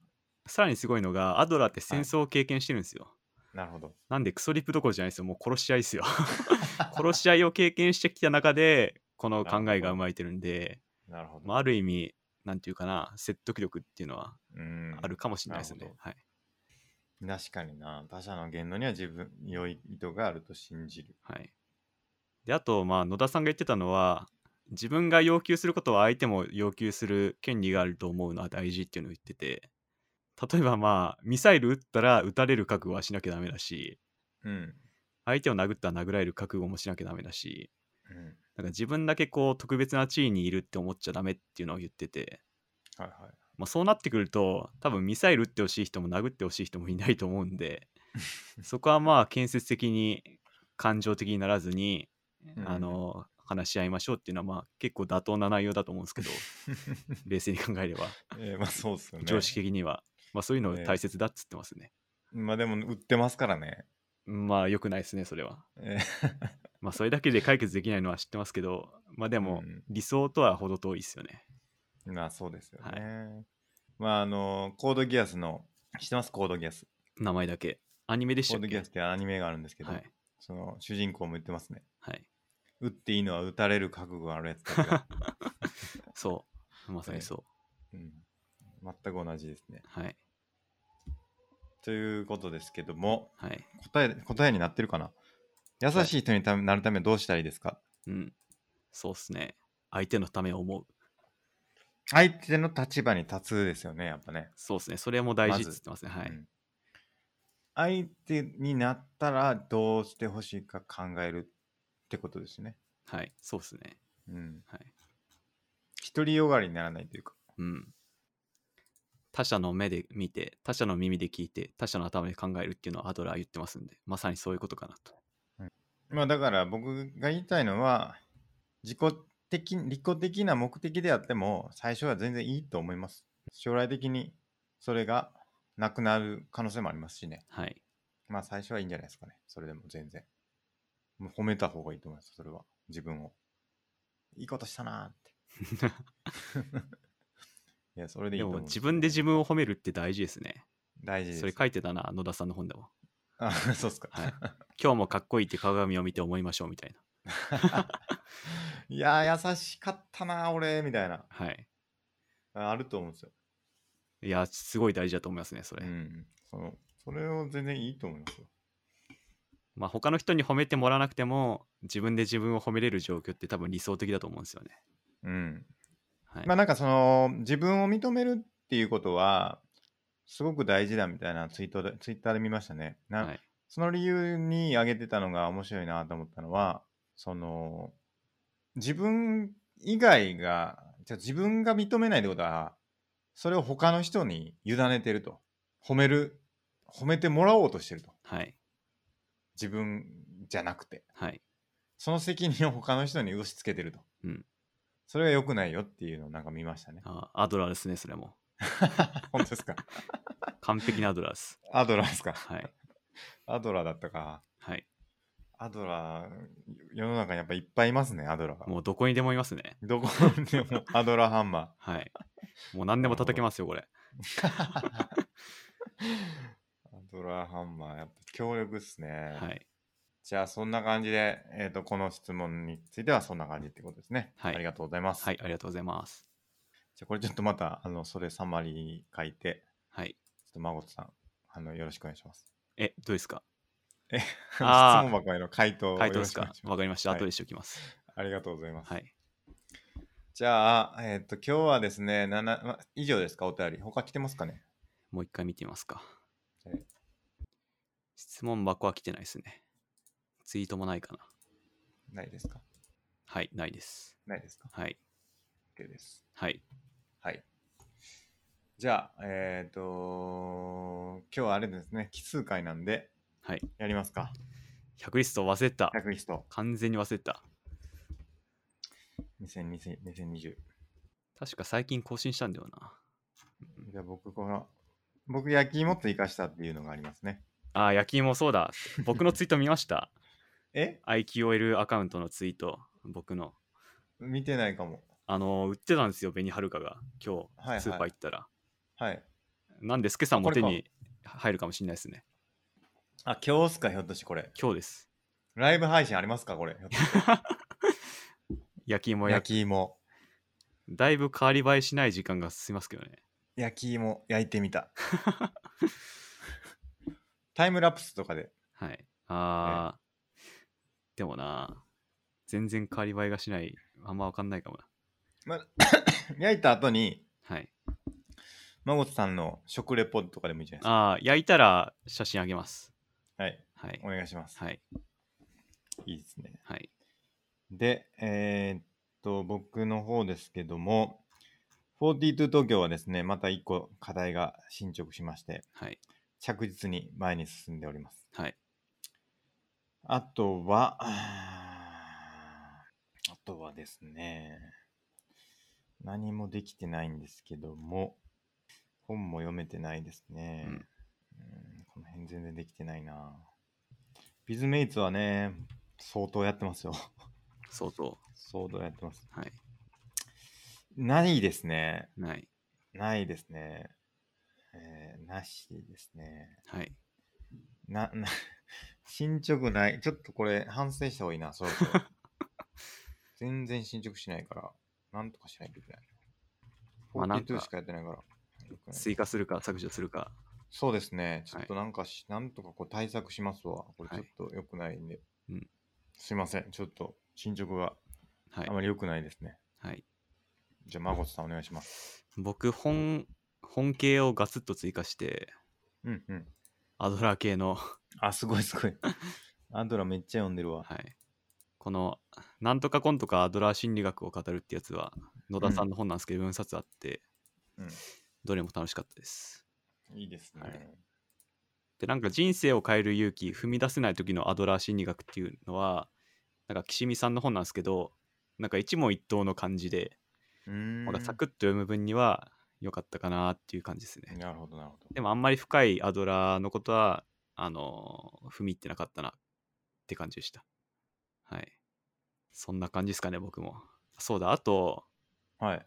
さらにすごいのがアドラーって戦争を経験してるんですよ、なるほど。なんでクソリップどころじゃないですよ。もう殺し合いですよ。殺し合いを経験してきた中でこの考えが生まれてるんで、なるほど、まあ、ある意味なんていうかな説得力っていうのはうん。あるかもしれないですね。はい。確かにな。他者の言動には自分良い意図があると信じる。はい、であとまあ野田さんが言ってたのは自分が要求することは相手も要求する権利があると思うのは大事っていうのを言ってて例えばまあミサイル撃ったら撃たれる覚悟はしなきゃダメだしうん。相手を殴ったら殴られる覚悟もしなきゃダメだし、うん。なんか自分だけこう特別な地位にいるって思っちゃダメっていうのを言ってて、はいはい。まあ、そうなってくると多分ミサイル撃ってほしい人も殴ってほしい人もいないと思うんで そこはまあ建設的に感情的にならずに、うんあの話し合いましょうっていうのはまあ結構妥当な内容だと思うんですけど 冷静に考えればえーまあそうっすよね。常識的には、まあ、そういうのね大切だっつってますね。まあでも売ってますからね。まあ良くないですねそれは。え まあそれだけで解決できないのは知ってますけどまあでもうん理想とは程遠いですよね。ーまあそうですよね。はまああの、コードギアスの、知ってます？コードギアス。名前だけ。アニメでしたっけ？コードギアスってアニメがあるんですけど、はい。その主人公も言ってますね。はい。撃っていいのは撃たれる覚悟があるやつだけだそう。まさにそう。うん、全く同じですね。はい。ということですけども、はい。答え答えになってるかな？優しい人にたなるためにどうしたらいいですか、うん。そうっすね。相手のためを思う。相手の立場に立つですよね、やっぱね。そうですね。それも大事っまずつってますね。はい。うん相手になったらどうしてほしいか考えるってことですね。はい。そうですね。うん。はい。独りよがりにならないというか。うん。他者の目で見て、他者の耳で聞いて、他者の頭で考えるっていうのはアドラー言ってますんで、まさにそういうことかなと。まあだから僕が言いたいのは、自己的、利己的な目的であっても、最初は全然いいと思います。将来的にそれがなくなる可能性もありますしね。はい。まあ最初はいいんじゃないですかね。それでも全然。もう褒めた方がいいと思います。それは。自分を。いいことしたなーって。いや、それでいいでと思う。も自分で自分を褒めるって大事ですね。大事です。それ書いてたな、野田さんの本でも。あ、そうっすか。はい今日もかっこいいって鏡を見て思いましょうみたいな。いやー、優しかったなー、俺、みたいな。はい。ああると思うんですよ。いや、すごい大事だと思いますね、それ。うん。その、それを全然いいと思いますよ。まあ、他の人に褒めてもらわなくても、自分で自分を褒めれる状況って多分理想的だと思うんですよね。うん。はい。まあなんかその、自分を認めるっていうことは、すごく大事だみたいなツイートで、ツイッターで見ましたね。なはい。その理由に挙げてたのが面白いなと思ったのは、その、自分以外が、じゃあ自分が認めないってことは、それを他の人に委ねてると。褒める、褒めてもらおうとしてると。はい。自分じゃなくて。はい。その責任を他の人に押し付けてると。うんそれが良くないよっていうのをなんか見ましたね。あアドラーですね、それも。本当ですか？完璧なアドラーです。アドラーですか？はい。アドラーだったか。はい。アドラー、世の中にやっぱいっぱいいますね、アドラーが。もうどこにでもいますね。どこにでも アドラーハンマはい。もう何でも叩けますよ、これ。ドラーハンマー、やっぱ強力っすね。はい。じゃあ、そんな感じで、えっ、と、この質問についてはそんな感じってことですね。はいありがとうございます。はい、ありがとうございます。じゃあ、これちょっとまた、あの、それサマリー書いて、はい。ちょっと、孫さん、あの、よろしくお願いします。え、どうですか？質あー問箱への回答を回答ですか？わかりました。はい後でしておきます。ありがとうございます。はい。じゃあ、えっ、と、今日はですね、7、ま以上ですか、お便り。他来てますかね？もう一回見てみますかはい。質問箱は来てないですね。ツイートもないかな。ないですか？はい、ないです。ないですか？はい。?OK です。はい。はい。じゃあ、えっ、と、今日はあれですね、奇数回なんで、はい。やりますか？100リスト忘れてた。100リスト、完全に忘れてた。2020 2020。確か最近更新したんだよな。じゃあ僕、この、僕、焼き芋と生かしたっていうのがありますね。あー、焼き芋そうだ。僕のツイート見ました。え？IQOL アカウントのツイート。僕の。見てないかも。あのー売ってたんですよ、紅はるかが。今はいはい日、スーパー行ったら。はい。なんで、スケさんも手に入るかもしれないですね。あ、今日っすか、ひょっとしてこれ。今日です。ライブ配信ありますか、これ。焼き芋焼焼き芋。だいぶ変わり映えしない時間が進みますけどね。焼き芋焼いてみた。タイムラプスとかで。はい。あー、でもな、全然変わり映えがしない。あんまわかんないかもな。ま 焼いた後に、はい。孫さんの食レポとかでもいいじゃないですか。あー、焼いたら写真あげます。はい。はいお。願いします。はい。いいですね。はい。で、えーっと、僕の方ですけども、42東京はですね、また1個課題が進捗しまして、はい。着実に前に進んでおります。はい。あとは、あとはですね、何もできてないんですけども、本も読めてないですね。うんうんこの辺全然できてないな。ビズメイツはね、相当やってますよ。相当。相当やってます。はい。ないですね。ない。ないですね。えーなしですね。はい。な、な、進捗ない。ちょっとこれ反省した方がいいな、そろそろ。全然進捗しないから、なんとかしないといけない。まあなんか42しかやってないから。追加するか削除するか。そうですね。ちょっとなんかし、なんとかこう対策しますわ。これちょっと良くないんで。うんすいません。ちょっと進捗がはいあ。まり良くないですね。はい。じゃあ、マゴトさんお願いします。僕、本、本系をガツッと追加して、うんうん。アドラー系の、あ、すごいすごい。アドラめっちゃ読んでるわ。はい。この、なんとかコンとかアドラー心理学を語るってやつは、野田さんの本なんですけど、4冊あって、うん。どれも楽しかったです。いいですね。はいで、なんか人生を変える勇気、踏み出せない時のアドラー心理学っていうのは、なんか岸見さんの本なんですけど、なんか一問一答の感じで。なんかサクッと読む分には良かったかなっていう感じですね。なるほど、なるほど。でもあんまり深いアドラーのことは、あのー踏み入ってなかったなって感じでした。はい。そんな感じですかね、僕も。そうだ、あと、はい。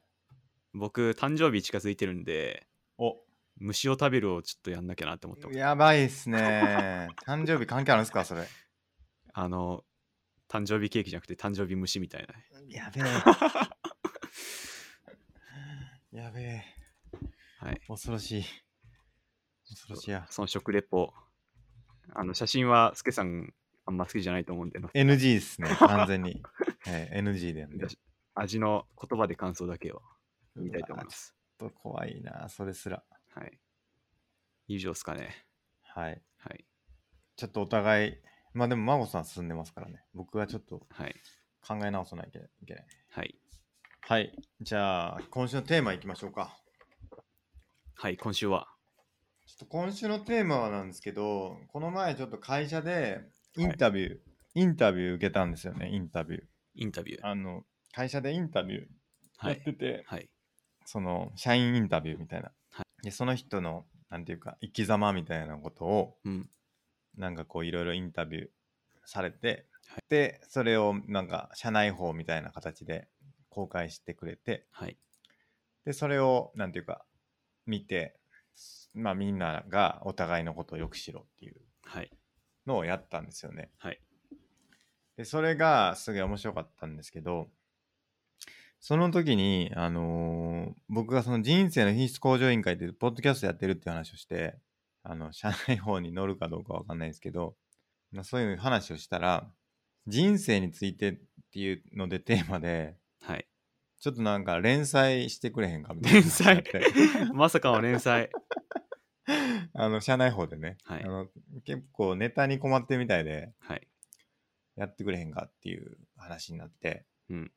僕、誕生日近づいてるんで、お虫を食べるをちょっとやんなきゃなって思ってます。やばいっすね。誕生日関係あるんですか、それ。あの、誕生日ケーキじゃなくて誕生日虫みたいな。やべえ。やべえ。はい。恐ろしい。恐ろしいや。その食レポ。あの、写真は、スケさん、あんま好きじゃないと思うんで、NG ですね、完全に。えー NG でんで。ち味の言葉で感想だけを言いたいと思います。ょっと怖いな、それすら。はい。以上ですかね。はい。はい。ちょっとお互い、まあでも、孫さん進んでますからね。僕はちょっとはい。考え直さないといけない。はい。はい。じゃあ、今週のテーマいきましょうか。はい、今週は。ちょっと今週のテーマはなんですけど、この前ちょっと会社でインタビュー、インタビュー受けたんですよね、インタビュー。インタビュー。あの、会社でインタビューはいやっ。てて、はい。その、社員インタビューみたいな。はで、その人の、なんていうか、生き様みたいなことを、うん。なんかこう、いろいろインタビューされて、はいで、それをなんか、社内報みたいな形で公開してくれて、はい。で、それを、なんていうか、見て、まあみんながお互いのことをよくしろっていうはい。のをやったんですよね。はい。で、それがすげえ面白かったんですけど、その時に、あのー僕がその人生の品質向上委員会っていうポッドキャストやってるっていう話をして、あの、社内法に乗るかどうかわかんないですけど、まあ、そういう話をしたら、人生についてっていうのでテーマで、はい。ちょっとなんか連載してくれへんかみたいな連載？まさかの連載。あの、社内法でね、はいあの、結構ネタに困ってるみたいで、はい。やってくれへんかっていう話になって、うん。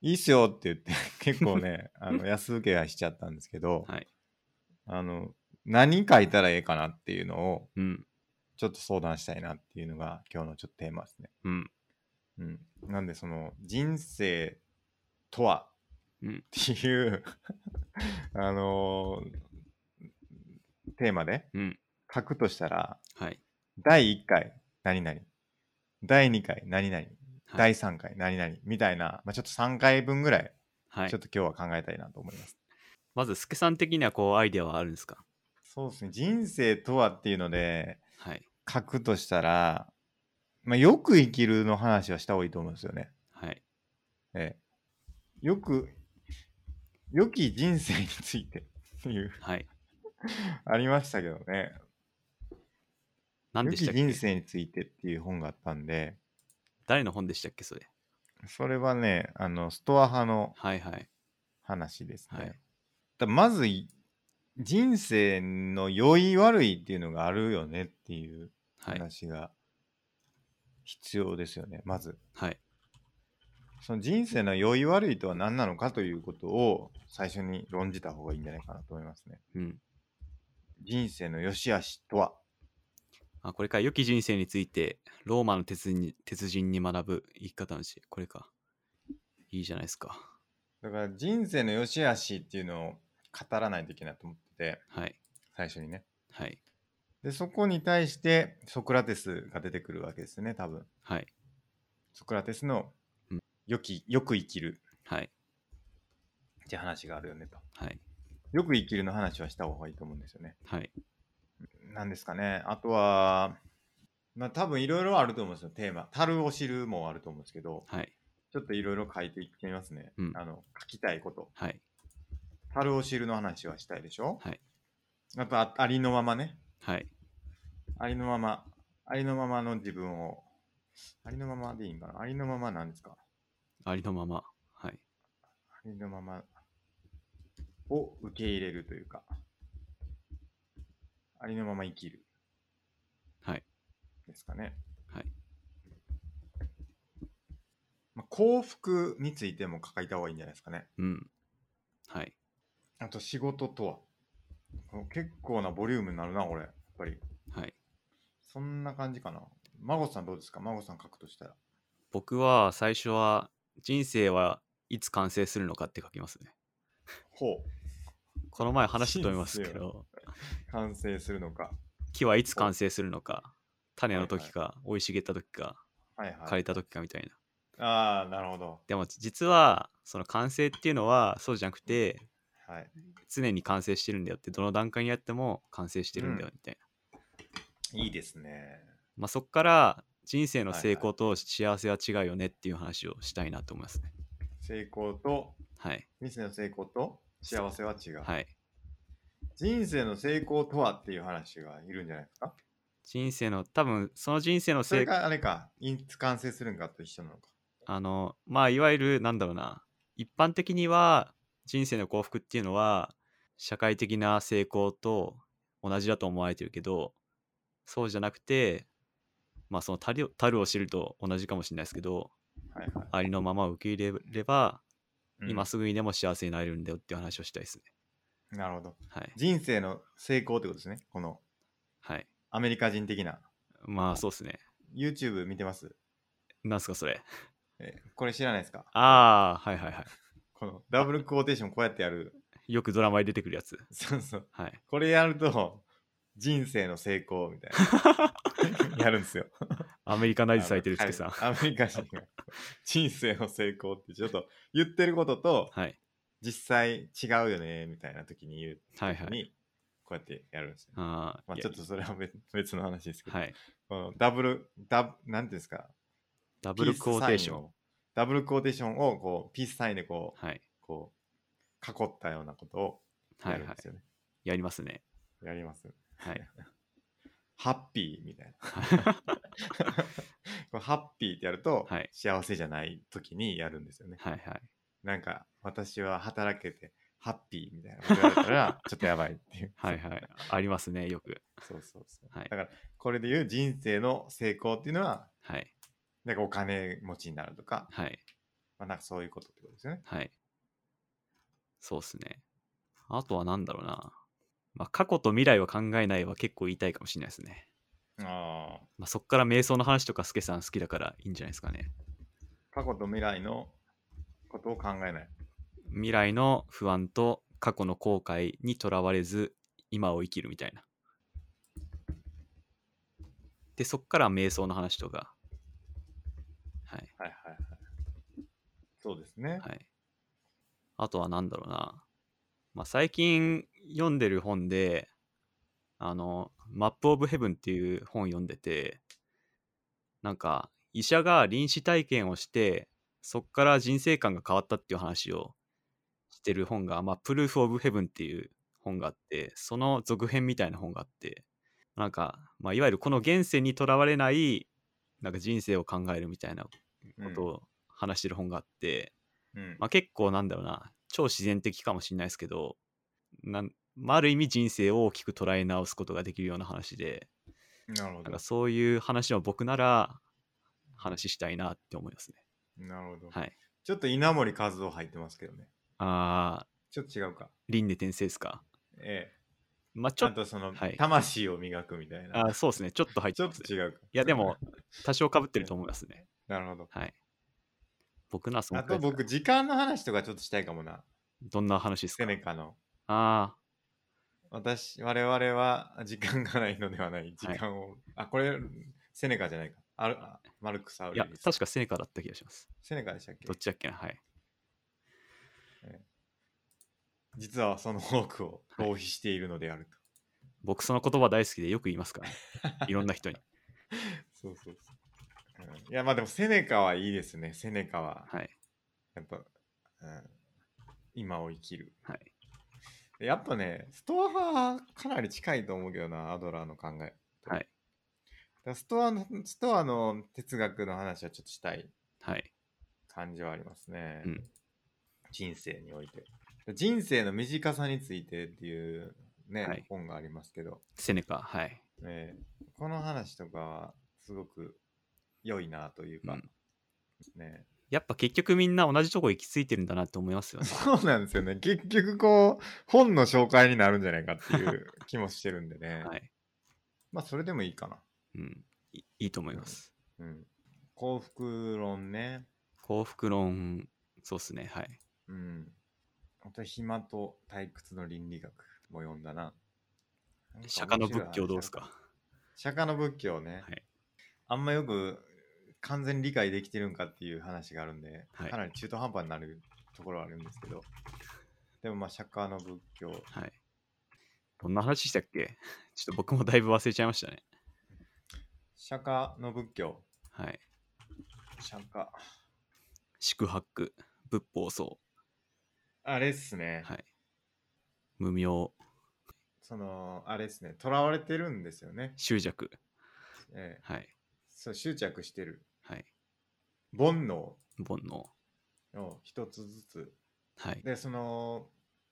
いいっすよって言って、結構ね、あの安請け合いしちゃったんですけど、はい。あの、何書いたらええかなっていうのを、うん。ちょっと相談したいなっていうのが今日のちょっとテーマですね。うん。うん。なんで、その、人生とは？うんっていう、あのテーマでうん。書くとしたら、はい。第1回、何々。第2回、何々。はい第3回、何々。みたいな、まあ、ちょっと3回分ぐらい、はいちょっ。と今日は考えたいなと思います。まず、スケさん的にはこう、アイデアはあるんですか？そうですね。人生とはっていうのではい。書くとしたら、まあ、よく生きるの話はした方がいいと思うんですよね。はい。ええ。よく、良き人生についてっていう、はい。ありましたけどね。良き何でしたっけ？人生についてっていう本があったんで、誰の本でしたっけそれ？それはね、あの、ストア派のはいはい。話ですね。はいだまずい、人生の良い悪いっていうのがあるよねっていうはい。話が必要ですよね、まず。はい。その人生の良い悪いとは何なのかということを最初に論じた方がいいんじゃないかなと思いますね。うん。人生の良し悪しとは、あ、これか、良き人生について、ローマの鉄人鉄人に学ぶ生き方の知恵。これか。いいじゃないですか。だから人生の良し悪しっていうのを語らないといけないと思ってて、はい。最初にね。はい。で、そこに対してソクラテスが出てくるわけですね、多分。はい。ソクラテスのうん良き、よく生きるはい。って話があるよねと。はい。よく生きるの話はした方がいいと思うんですよね。はい。なんですかね。あとは、まあ多分いろいろあると思うんですよ、テーマ。樽を知るもあると思うんですけど、はい。ちょっといろいろ書いていってみますね。うんあの、書きたいこと。はい。樽を知るの話はしたいでしょ？はい。あとあ、ありのままね。はい。ありのまま、ありのままの自分を、ありのままでいいんかな？ありのままなんですか？ありのまま。はい。ありのままを受け入れるというか、ありのまま生きるはい。ですかね。はい。まあ、幸福についても書いた方がいいんじゃないですかね。うん。はい。あと仕事とは。結構なボリュームになるな、これ。やっぱり。はい。そんな感じかな。孫さんどうですか？孫さん書くとしたら。僕は最初は、人生はいつ完成するのかって書きますね。ほう。この前話したと思いますけ人ど、完成するのか。木はいつ完成するのか、種の時か、生い茂った時か、はいはい。枯れた時かみたいな。ああ、なるほど。でも実は、その完成っていうのはそうじゃなくて、はい。常に完成してるんだよって、どの段階にやっても完成してるんだよみたいな。いいですね。まあそっから人生の成功と幸せは違うよねっていう話をしたいなと思いますね。成功と、はい。人生の成功と幸せは違う。はい。人生の成功とはっていう話がいるんじゃないですか？人生の、多分その人生の成功、それがあれか、完成するんかと一緒なのか。あの、まあいわゆるなんだろうな、一般的には人生の幸福っていうのは社会的な成功と同じだと思われてるけど、そうじゃなくて、まあその樽を知ると同じかもしれないですけど、はいはい。ありのままを受け入れれば、うん今すぐにでも幸せになれるんだよっていう話をしたいですね。なるほど。はい。人生の成功ってことですね。このはい。アメリカ人的な。まあそうですね。YouTube 見てます？なんすかそれ。えこれ知らないですか？ああ、はいはいは このダブルクォーテーションこうやってやる。い。よくドラマに出てくるやつ。そうそう。はい。これやると人生の成功みたいな。やるんですよ。アメリカナイズされてるつけさん。はいアメリカ人が人生の成功ってちょっと言ってることとはい。実際違うよねみたいな時に言うはいはい。時にこうやってやるんですよ。まあちょっとそれは別 別の話ですけど、はい。このダブル、ダブ、なんていうんですか、ダブルクォーテーション。ダブルクォーテーションをこうピースサインでこう、はい。こう囲ったようなことをはいはいやるんです。よね。やりますね。やります。はい。ハッピーみたいな。ハッピーってやると、はい幸せじゃない時にやるんですよね。はいはい。なんか私は働けてハッピーみたいなこと言われたら ちょっとやばいっていう。はいはい。ありますね、よく。そうそうそう。はいだからこれで言う人生の成功っていうのは、はい。なんかお金持ちになるとか、はい。まあ、なんかそういうことってことですよね。はい。そうっすね。あとは何だろうな。まあ、過去と未来を考えないは結構言いたいかもしれないですね。ああ。まあ、そっから瞑想の話とかスケさん好きだからいいんじゃないですかね。過去と未来のことを考えない。未来の不安と過去の後悔にとらわれず今を生きるみたいな。で、そっから瞑想の話とか。はい。はいはいはい。そうですね。はい。あとは何だろうな。まあ、最近読んでる本で、あの、マップ・オブ・ヘブンっていう本読んでて、なんか、医者が臨死体験をして、そっから人生観が変わったっていう話をしてる本が、まあ、プルーフ・オブ・ヘブンっていう本があって、その続編みたいな本があって、なんか、まあ、いわゆるこの現世にとらわれない、なんか人生を考えるみたいなことを話してる本があって、うん。まあ、結構なんだろうな超自然的かもしれないですけどなん、まあ、ある意味人生を大きく捉え直すことができるような話でなるほどなんか。そういう話を僕なら話したいなって思いますね。なるほど。はい。ちょっと稲森和夫入ってますけどね。あちょっと違うか。ー、輪廻転生ですか？ええ。まあちょっと、その、はい魂を磨くみたいな。あーそうですね。ちょっと入ってちょっます、と違うか。いや、でも、多少かぶってると思いますね。なるほど。はい。僕ならそのあと僕、時間の話とかちょっとしたいかもな。どんな話ですセかネカの。あ私、我々は時間がないのではない。時間を。あ、これ、セネカじゃないか。あるあマルクス・アあ、ウレリウ、スいや確かセネカだった気がします。セネカでしたっけ？どっちだっけな？はい。実はその多くをはい浪費しているのであると。僕その言葉大好きでよく言いますからね。いろんな人に。そうそうそう。うんいや、まあでもセネカはいいですね。セネカは。はい。やっぱ、うん、今を生きる。はい。やっぱね、ストア派かなり近いと思うけどな、アドラーの考え。はい。だストアの、ストアの哲学の話はちょっとしたいはい。感じはありますね。うん人生において。人生の短さについてっていうね、はい本がありますけど、セネカ、はい。ね、この話とかはすごく良いなというか、うんね。やっぱ結局みんな同じとこ行き着いてるんだなって思いますよね。そうなんですよね。結局こう、本の紹介になるんじゃないかっていう気もしてるんでね。はい。まあ、それでもいいかな。うん。いいいと思います。うん。幸福論ね。幸福論、そうっすね。はい。うん。あと、暇と退屈の倫理学も読んだな。釈迦の仏教どうですか？釈迦の仏教ね。はい。あんまよく完全に理解できてるんかっていう話があるんで、はいかなり中途半端になるところはあるんですけど、でもまあ釈迦の仏教、はい。どんな話したっけ？ちょっと僕もだいぶ忘れちゃいましたね。釈迦の仏教、はい。釈迦、宿泊、仏法僧、あれっすね、はい。無名、その、あれっすね、囚われてるんですよね。執着、ええはい。そう執着してる。はい。煩悩煩悩、を一つずつ。はい。で、その、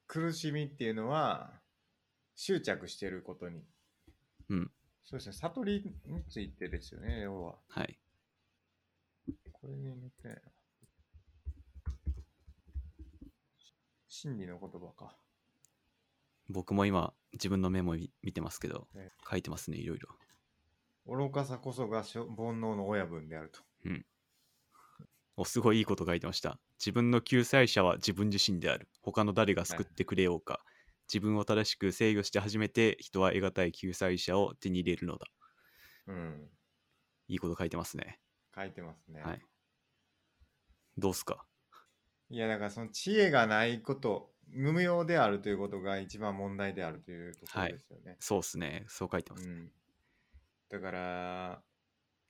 苦しみっていうのは、執着してることに。うん。そうですね、悟りについてですよね、要は。はい。これに載って。真理の言葉か。僕も今、自分のメモ見見てますけどね、書いてますね、いろいろ。愚かさこそがしょ煩悩の親分であると。お、すごいいいこと書いてました。自分の救済者は自分自身である。他の誰が救ってくれようか。自分を正しく制御して初めて人は得難い救済者を手に入れるのだ。うん。いいこと書いてますね。書いてますね。はい。どうっすか？いや、だからその知恵がないこと、無名であるということが一番問題であるというところですよね。そうっすね。そう書いてます。うん。だから、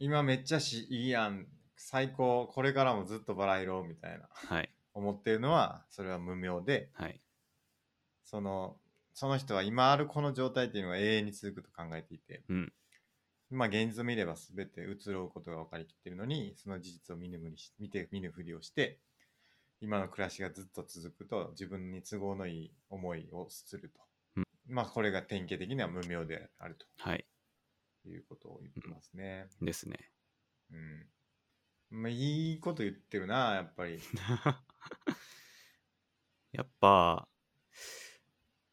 今めっちゃしいいやん、最高、これからもずっとバラ色みたいなはい。思ってるのは、それは無名で、はい。その、その人は今あるこの状態っていうのが永遠に続くと考えていて、うん。まあ現実を見れば全て移ろうことが分かりきってるのに、その事実を見ぬふりし見て見ぬふりをして、今の暮らしがずっと続くと自分に都合のいい思いをすると。うんまあこれが典型的には無名であるはい。ということを言ってますね。ですね。うん。まあいいこと言ってるな、やっぱり。やっぱ、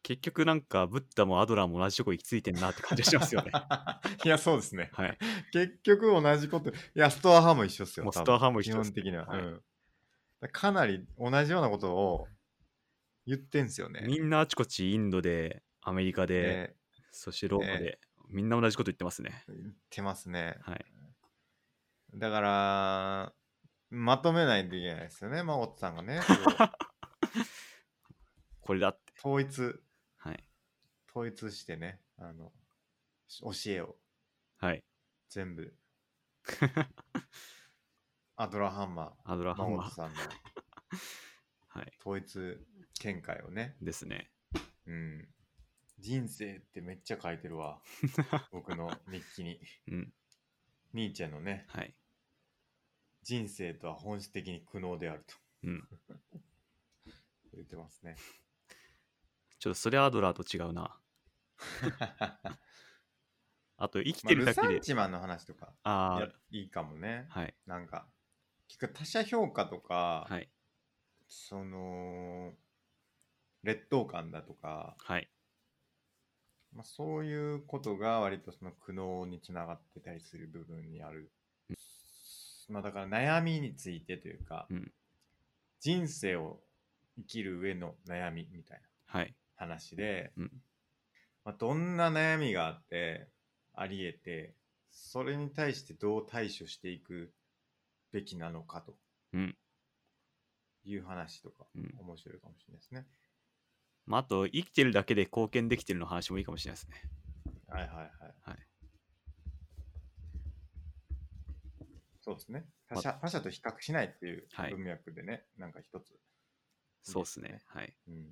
結局なんか、ブッダもアドラーも同じとこ行き着いてんなって感じがしますよね。いや、そうですね。はい。結局同じこと。いや、ストア派も一緒ですよ。ストア派も一緒です基本的には。はいうんだかなり同じようなことを言ってんすよね。みんなあちこちインドで、アメリカで、ねそしてローマで、みんな同じこと言ってますね。言ってますね。はい。だから、まとめないといけないですよね、まおっさんがね。これだって。統一、はい。統一してね、あの、教えをはい。全部、アドラハンマアドラー、ーハンマー。さんの はい。統一見解をね、ですね。うん。人生ってめっちゃ書いてるわ。僕の日記に。うん。ニーチェのね、はい。人生とは本質的に苦悩であるとうん。言ってますね。ちょっとそれアドラーと違うな。あと生きまあ、ルてるだけで、サンチマンの話とかあやいいかもね。あ、はい。なんか、結構他者評価とか、はい。その、劣等感だとか、はい。まあ、そういうことが割とその苦悩につながってたりする部分にある。まあだから悩みについてというか、うん人生を生きる上の悩みみたいなはい。話で、うんまあ、どんな悩みがあってあり得てそれに対してどう対処していくべきなのかとうん。いう話とか、うん面白いかもしれないですね。まあ、あと、生きてるだけで貢献できてるの話もいいかもしれないですね。はいはいはい。はいそうですね。他者他者と比較しないっていうはい文脈でね、なんか一つ。そうですね。はい。うん。っ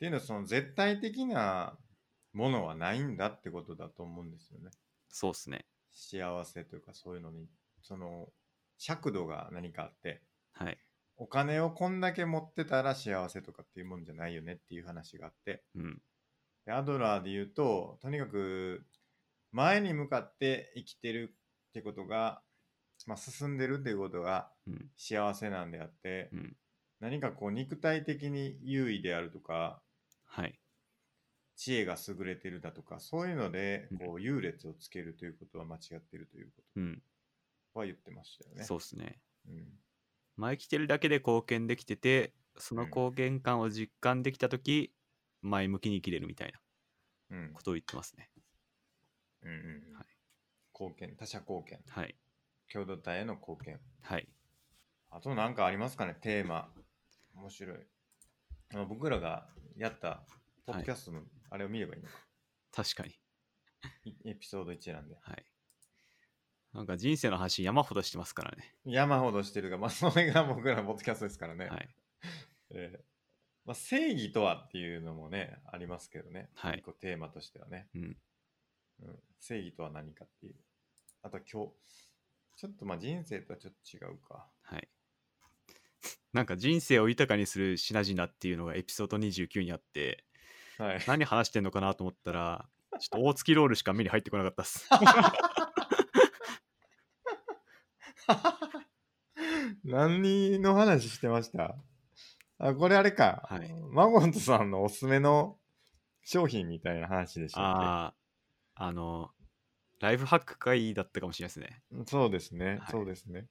ていうのは、その絶対的なものはないんだってことだと思うんですよね。そうですね。幸せというかそういうのに、その尺度が何かあって、はい。お金をこんだけ持ってたら幸せとかっていうもんじゃないよねっていう話があって、うん。でアドラーで言うと、とにかく前に向かって生きてるってことが、まあ、進んでるっていうことがうん。幸せなんであって、うん。何かこう肉体的に優位であるとか、はい。知恵が優れてるだとか、そういうのでうんこう優劣をつけるということは間違ってるというこうん。とは言ってましたよね。そうですね。うん。まあ、生きてるだけで貢献できてて、そのうん貢献感を実感できたとき、前向きに生きれるみたいなうん。ことを言ってますね。うんうんうんはい貢献、他者貢献、はい。共同体への貢献。はい。あとなんかありますかね、テーマ。面白い。あの僕らがやったポッドキャストのあれを見ればいいのか。確かに。いエピソード1なんで。はい。なんか人生の話山ほどしてますからね。山ほどしてるが、まあ、それが僕らのポッドキャストですからね。はい。えーまあ、正義とはっていうのもね、ありますけどね。はいテーマとしてはね。うん。うん、正義とは何かっていう。あと今日、ちょっとまあ人生とはちょっと違うか。はい。なんか人生を豊かにする品々っていうのがエピソード29にあって、はい。何話してんのかなと思ったら、ちょっと大月ロールしか目に入ってこなかったっす。何の話してました？あ、これあれか。はいマゴントさんのおすすめの商品みたいな話でしたっああ、あの、ライフハック会だったかもしれないですね。けそうですね、はいそうですね。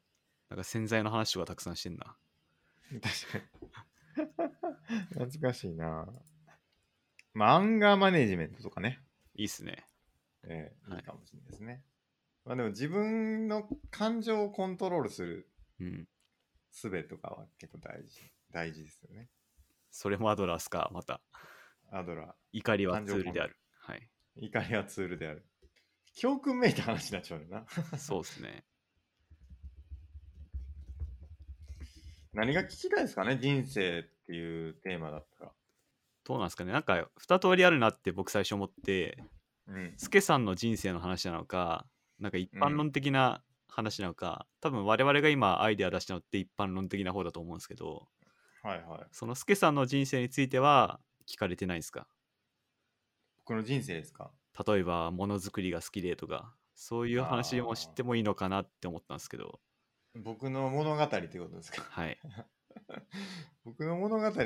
なんか洗剤の話とかたくさんしてんな。確かに。懐かしいな。まあ、アンガーマネジメントとかね。いいっすね。はいえーいいかもしれないですね。まあでも自分の感情をコントロールするうん。術とかは結構大事、大事ですよね。それもアドラースか、また。アドラ怒りはツールである。はい。ー、怒りはツールである。教訓めいた話になっちゃうよな。そうですね。何が聞きたいですかね人生っていうテーマだったら。どうなんですかね。なんか、二通りあるなって僕最初思って、うん。スケさんの人生の話なのか、なんか一般論的な話なのか、多分我々が今アイデア出したのって一般論的な方だと思うんですけど、はいはい。そのスケさんの人生については聞かれてないんですか？僕の人生ですか？例えば、ものづくりが好きでとか、そういう話も知ってもいいのかなって思ったんですけど、僕の物語ってことですか？はい。僕の物語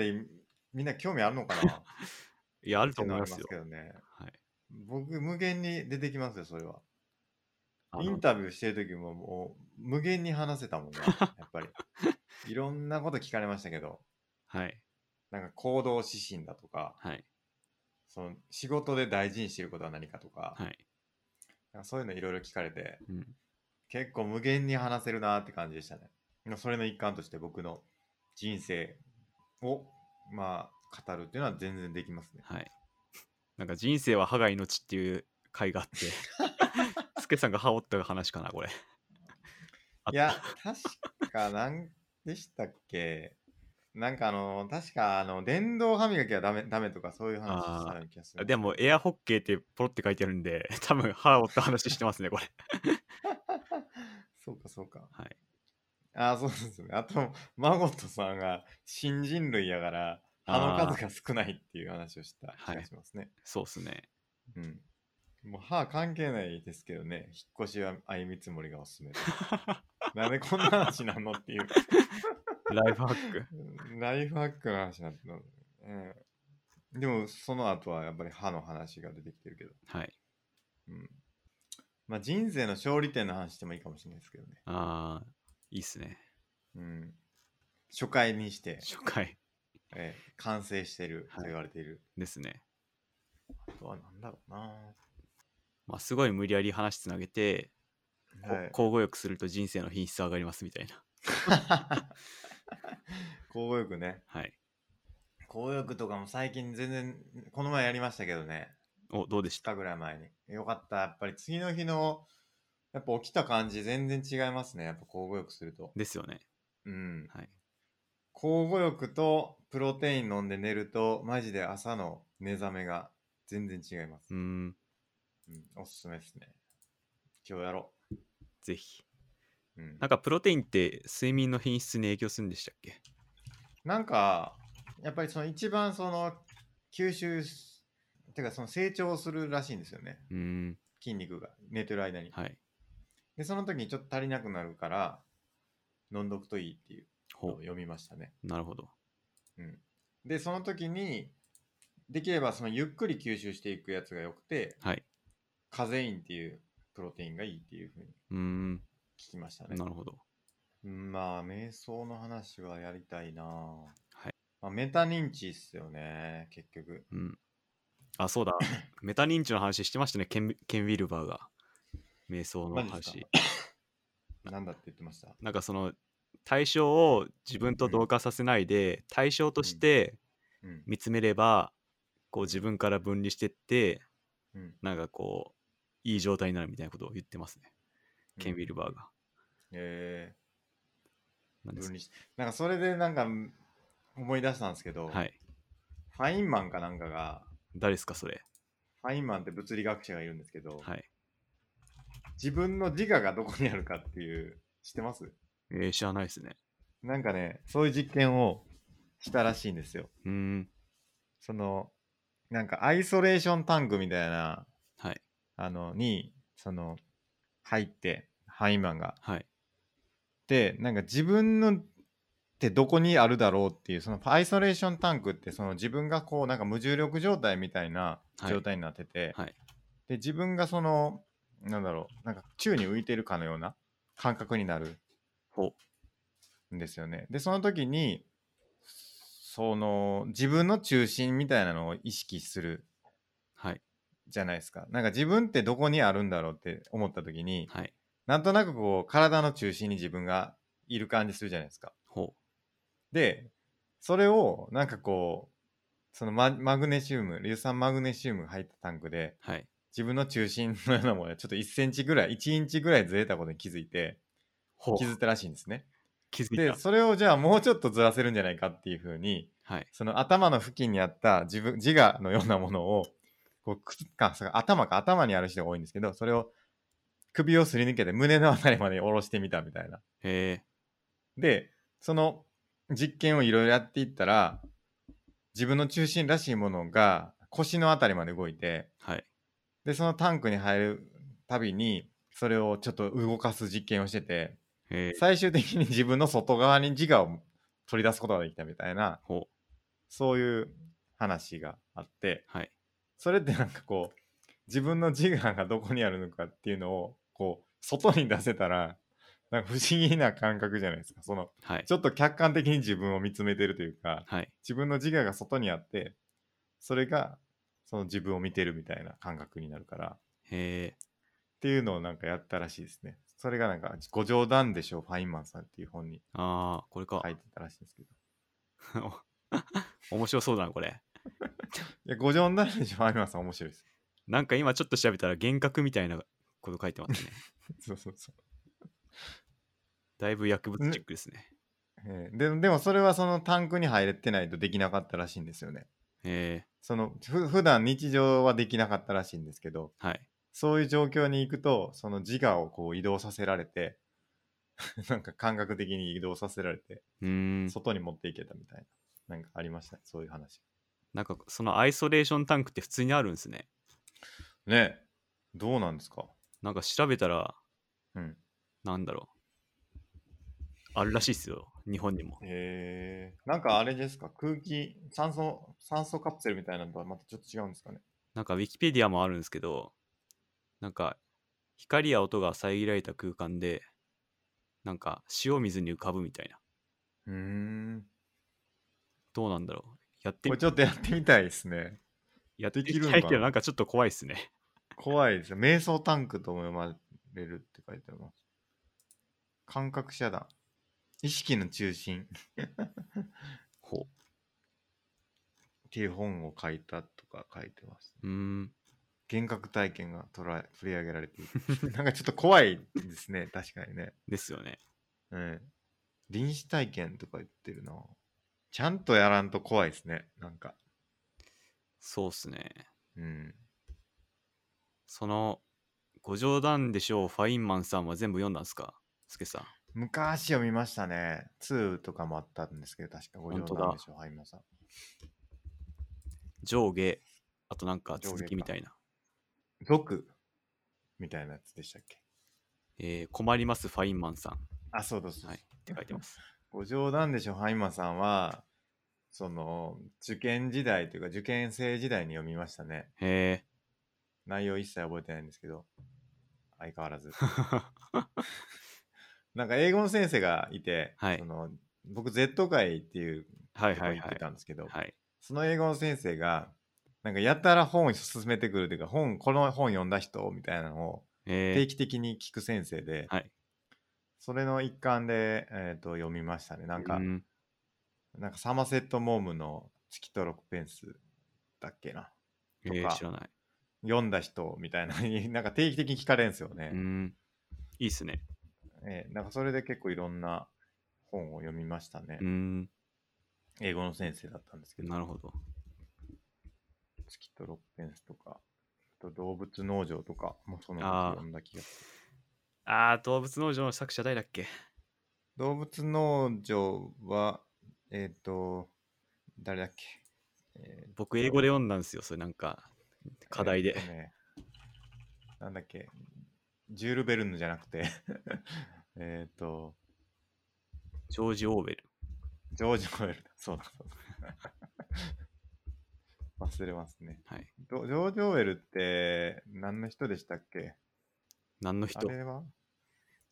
みんな興味あるのかな？いや、あると思いますよ。けどね。はい。僕無限に出てきますよ、それは。インタビューしてる時ももう無限に話せたもんね、やっぱり。いろんなこと聞かれましたけど、はい。なんか行動指針だとか、はい。その仕事で大事にしてることは何かとか、はい。なんかそういうのいろいろ聞かれて、うん。結構無限に話せるなって感じでしたね。それの一環として僕の人生を、まあ、語るっていうのは全然できますね。はい。なんか人生は歯が命っていう回があって、スケさんが歯折った話かな、これ。あ いや、確か、なんでしたっけ？なんかあの、確かあの、電動歯磨きはダメダメとかそういう話したような気がする。でも、エアホッケーってポロって書いてあるんで、多分歯折った話してますね、これ。そうか、そうか。はい。ああ、そうですね。あと、マゴットさんが新人類やから、歯の数が少ないっていう話をした気がしますね。そうっすね。うん。もう歯関係ないですけどね、引っ越しは相見積もりがおすすめです。なんでこんな話なのっていう。ライフハック。ライフハックの話になの。うん。でも、その後はやっぱり歯の話が出てきてるけど。はい。うん。まあ、人生の勝利点の話してもいいかもしれないですけどね。ああ、いいっすね。うん。初回にして、初回えー完成してると言われている。ですね。あとはなんだろうな。まあ、すごい無理やり話つなげて、こはい。交互浴すると人生の品質上がりますみたいな。交互浴ね。はい。交互浴とかも最近全然、この前やりましたけどね。お、どうでし2た日ぐらい前に。よかった。やっぱり次の日の、やっぱ起きた感じ全然違いますね。やっぱ交互浴すると。ですよね。うん。はい。交互浴とプロテイン飲んで寝ると、マジで朝の目覚めが全然違いますう。ーん、うん、おすすめですね。今日やろぜひ。う。うん、なんかプロテインって睡眠の品質に影響するんでしたっけ？なんか、やっぱりその一番その吸収す、てかその成長するらしいんですよね。うーん、筋肉が寝てる間に。はい。で、その時にちょっと足りなくなるから、飲んどくといいっていうのをほ読みましたね。う。なるほど。うん。で、その時に、できればそのゆっくり吸収していくやつがよくて、はい。カゼインっていうプロテインがいいっていうふうにうーん、聞きましたね。なるほど。うんまあ、瞑想の話はやりたいなはい。まあ、メタ認知っすよね、結局。うん。あ、そうだ。メタ認知の話してましたね、ケンケン・ウィルバーが。瞑想のマジです話か。なんだって言ってました？なんかその対象を自分と同化させないで、対象としてうん。見つめれば、こう自分から分離してって、うん。なんかこう、いい状態になるみたいなことを言ってますね。ケン・ウィルバーが。えー、なんです分離しなんかそれでなんか思い出したんですけど、はい。ファインマンかなんかが、誰ですか、それ？ファインマンって物理学者がいるんですけど、はい。自分の自我がどこにあるかっていう、知ってます？えー、知らないですね。なんかね、そういう実験をしたらしいんですよ。うーん。その、なんかアイソレーションタンクみたいな、はい。あの、に、その、入って、ハイマンが。はい。で、なんか自分のってどこにあるだろうっていう、そのアイソレーションタンクって、その自分がこう、なんか無重力状態みたいなはい状態になってて、はい。で、自分がその、なんだろう、なんか宙に浮いてるかのような感覚になるほんですよね。で、その時に、その、自分の中心みたいなのを意識するはい。じゃないですか。なんか自分ってどこにあるんだろうって思った時に、はい。なんとなくこう、体の中心に自分がいる感じするじゃないですか。ほで、それをなんかこう、そのママグネシウム、硫酸マグネシウムが入ったタンクで、う。はい。自分の中心のようなものがちょっと1センチぐらい、1インチぐらいずれたことに気づいて、ほう。気づいたらしいんですね。気づいで、た。それをじゃあもうちょっとずらせるんじゃないかっていうふうに、はい。その頭の付近にあった自分、自我のようなものを、こうくつか、頭か頭にある人が多いんですけど、それを首をすり抜けて胸のあたりまで下ろしてみたみたいな。へえ。で、その実験をいろいろやっていったら、自分の中心らしいものが腰のあたりまで動いて、はい。で、そのタンクに入るたびに、それをちょっと動かす実験をしてて。最終的に自分の外側に自我を取り出すことができたみたいな。そういう話があって、はい。それってなんかこう、自分の自我がどこにあるのかっていうのを、こう、外に出せたら、なんか不思議な感覚じゃないですか。その、はい。ちょっと客観的に自分を見つめてるというか、はい。自分の自我が外にあって、それが、その自分を見てるみたいな感覚になるから、っへえ。ていうのをなんかやったらしいですね。それがなんか、ご冗談でしょう、ファインマンさんっていう本にああ、これか。書いてたらしいんですけど。面白そうだな、これ。いや、ご冗談でしょう、ファインマンさん面白いです。なんか今ちょっと調べたら幻覚みたいなこと書いてますね。そうそうそう。だいぶ薬物チェックですね。えーででもそれはそのタンクに入れてないとできなかったらしいんですよね。へえ。そのふ普段日常はできなかったらしいんですけどはい。そういう状況に行くとその自我をこう移動させられて なんか感覚的に移動させられてうーん。外に持っていけたみたいななんかありました？ねそういう話なんかそのアイソレーションタンクって普通にあるんですね。ねどうなんですか？なんか調べたら、うん。なんだろう。あるらしいっすよ。日本にも。へえ。なんかあれですか？空気、酸素、酸素カプセルみたいなのとはまたちょっと違うんですかね？なんかウィキペディアもあるんですけど、なんか光や音が遮られた空間で、なんか塩水に浮かぶみたいな。うーん。どうなんだろう。やってみこれちょっとやってみたいですね。やってみたいけど、なんかちょっと怖いっすね。怖いですよ。瞑想タンクとも呼ばれるって書いてあります。感覚遮断。意識の中心 ほっていう本を書いたとか書いてます。う。ん。幻覚体験が捉え取り上げられている。なんかちょっと怖いですね。確かにね。ですよね。うん。臨死体験とか言ってるな。ちゃんとやらんと怖いですね。なんか。そうっすね。うん。その、ご冗談でしょう、ファインマンさんは全部読んだんですか？スケさん。昔読みましたね。2とかもあったんですけど、確かご冗談でしょう、はい、皆さん。上下、あとなんか続きみたいな。族みたいなやつでしたっけ？えー困ります、ファインマンさん。あ、そうです。はい。って書いてます。ご冗談でしょ、ハイマさんは、その、受験時代というか、受験生時代に読みましたね。へえ。内容一切覚えてないんですけど、相変わらず。なんか英語の先生がいて、はいその僕 Z 会っていうはいはいはいとこ行って。たんですけど、はい。その英語の先生がなんかやたら本を勧めてくるというか本この本読んだ人みたいなのをえー、定期的に聞く先生で、はい。それの一環で、えー、と読みましたねなんか、うんなんかサマセット・モームの月と6ペンスだっけな？えー、とか知らない。読んだ人みたいなのに なんか定期的に聞かれるんですよね、うん。いいっすね。えーなんかそれで結構いろんな本を読みましたね、うん。英語の先生だったんですけどなるほど。月と6ペンスとかあと動物農場とかもその時読んだ気がするあー、動物農場の作者誰だっけ？動物農場はえっ、と誰だっけ、えー僕、英語で読んだんですよ。それなんか、課題で。えー。とねなんだっけ？ジュール・ベルヌじゃなくて。えっとジョージ・オーベル。ジョージ・オーウェル。だそうだそうだ。忘れますね。はい。どジョージ・オーウェルって何の人でしたっけ？あ何の人？れは？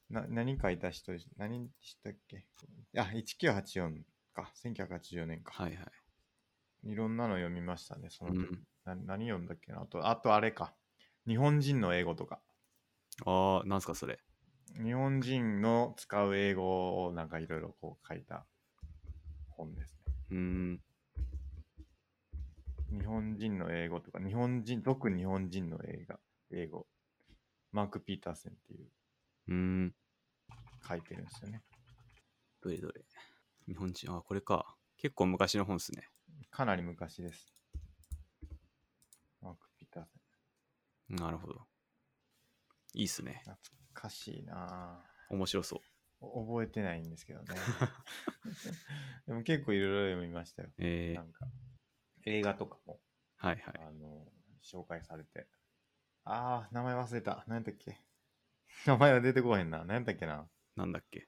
な何書いた人何でしたっけ？あ、1984か。1984年か。はいはい。いろんなの読みましたね、その時。うんな何読んだっけな？あと、あとあれか。日本人の英語とか。ああ、なんすかそれ？日本人の使う英語をなんかいろいろこう書いた本ですね。うーん。日本人の英語とか、日本人、特に日本人の映画、英語。マーク・ピーターセンっていううーん。書いてるんですよね。どれどれ。日本人、あ、これか。結構昔の本っすね。かなり昔です。マーク・ピーターセン。なるほど。いいっすね。懐かしいな面白そう。ぁ覚えてないんですけどね。でも結構いろいろ読みましたよ。えー、なんか、映画とかも、はいはい。あの、紹介されて。あー、名前忘れた。何だっけ？名前は出てこへんな。何だっけな。なんだっけ。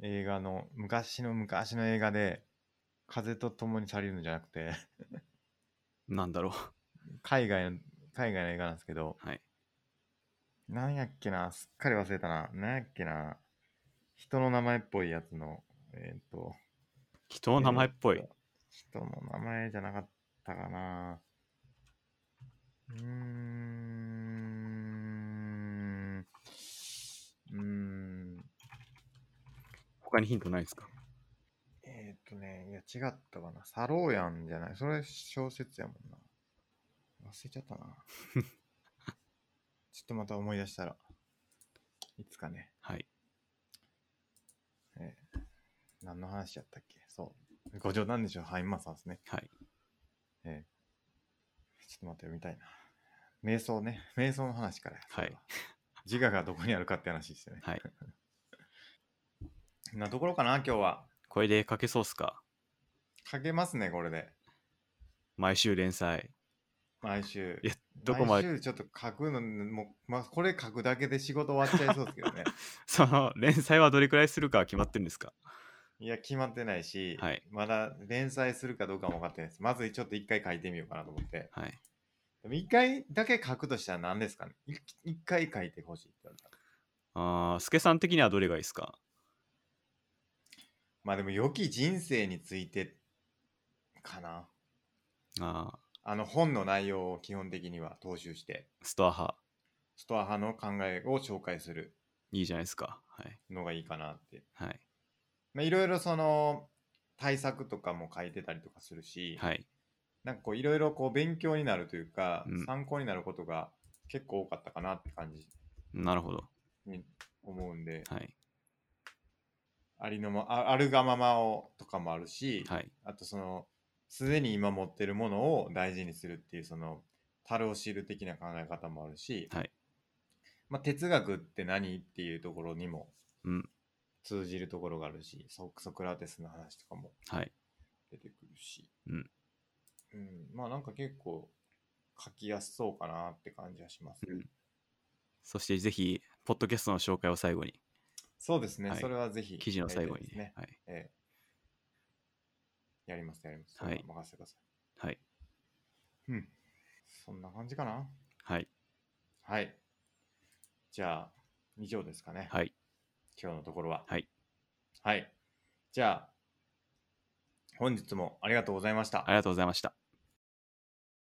映画の、昔の昔の映画で、風と共に去りるのじゃなくて、なんだろう。海外の、海外の映画なんですけど、はい。何やっけな。すっかり忘れたな。何やっけな。人の名前っぽいやつの、えっ、と、人の名前っぽい。えーと人の名前じゃなかったかな。うーん。ーん。他にヒントないですか？えっ、とね、いや、違ったかな。サローヤンじゃない？それ小説やもんな。忘れちゃったな。ちょっとまた思い出したら。いつかね。はい。えー何の話やったっけ？そう。ご冗談でしょハインマさんですね。はい。えーちょっと待って、読みたいな。瞑想ね。瞑想の話からや。それはい。自我がどこにあるかって話ですよね。はい。なところかな、今日は。これで書けそうっすか？書けますね、これで。毎週連載。毎週いやどこまで？毎週ちょっと書くのもう、まあ、これ書くだけで仕事終わっちゃいそうですけどね その連載はどれくらいするかは決まってるんですか？いや決まってないし、はいまだ連載するかどうかも分かってないですまずちょっと一回書いてみようかなと思ってはい。でも一回だけ書くとしたら何ですかね？い一回書いてほしいって言われたらああ、スケさん的にはどれがいいですか？まあでも良き人生についてかなああ、あの本の内容を基本的には踏襲してストア派。ストア派の考えを紹介するいいじゃないですか。はい。のがいいかなってはい。まあいろいろその対策とかも書いてたりとかするし、はい。なんかこういろいろこう勉強になるというか、うん参考になることが結構多かったかなって感じなるほど。に思うんで、はい。ありのまああるがままをとかもあるし、はい。あとそのすでに今持ってるものを大事にするっていうその樽を知る的な考え方もあるし、はい。まあ、哲学って何っていうところにもうん。通じるところがあるしソソクラテスの話とかもはい。出てくるし、うんうん。まあなんか結構書きやすそうかなって感じはします、うん。そしてぜひ、ポッドキャストの紹介を最後に、そうですね、はい。それはぜひ記事の最後にね、はい。ええ。やりますやります、はい。任せてください。はい。うん。そんな感じかな。はい。はい。じゃあ以上ですかね、はい。今日のところは。はい。はい。じゃあ本日もありがとうございました。ありがとうございました。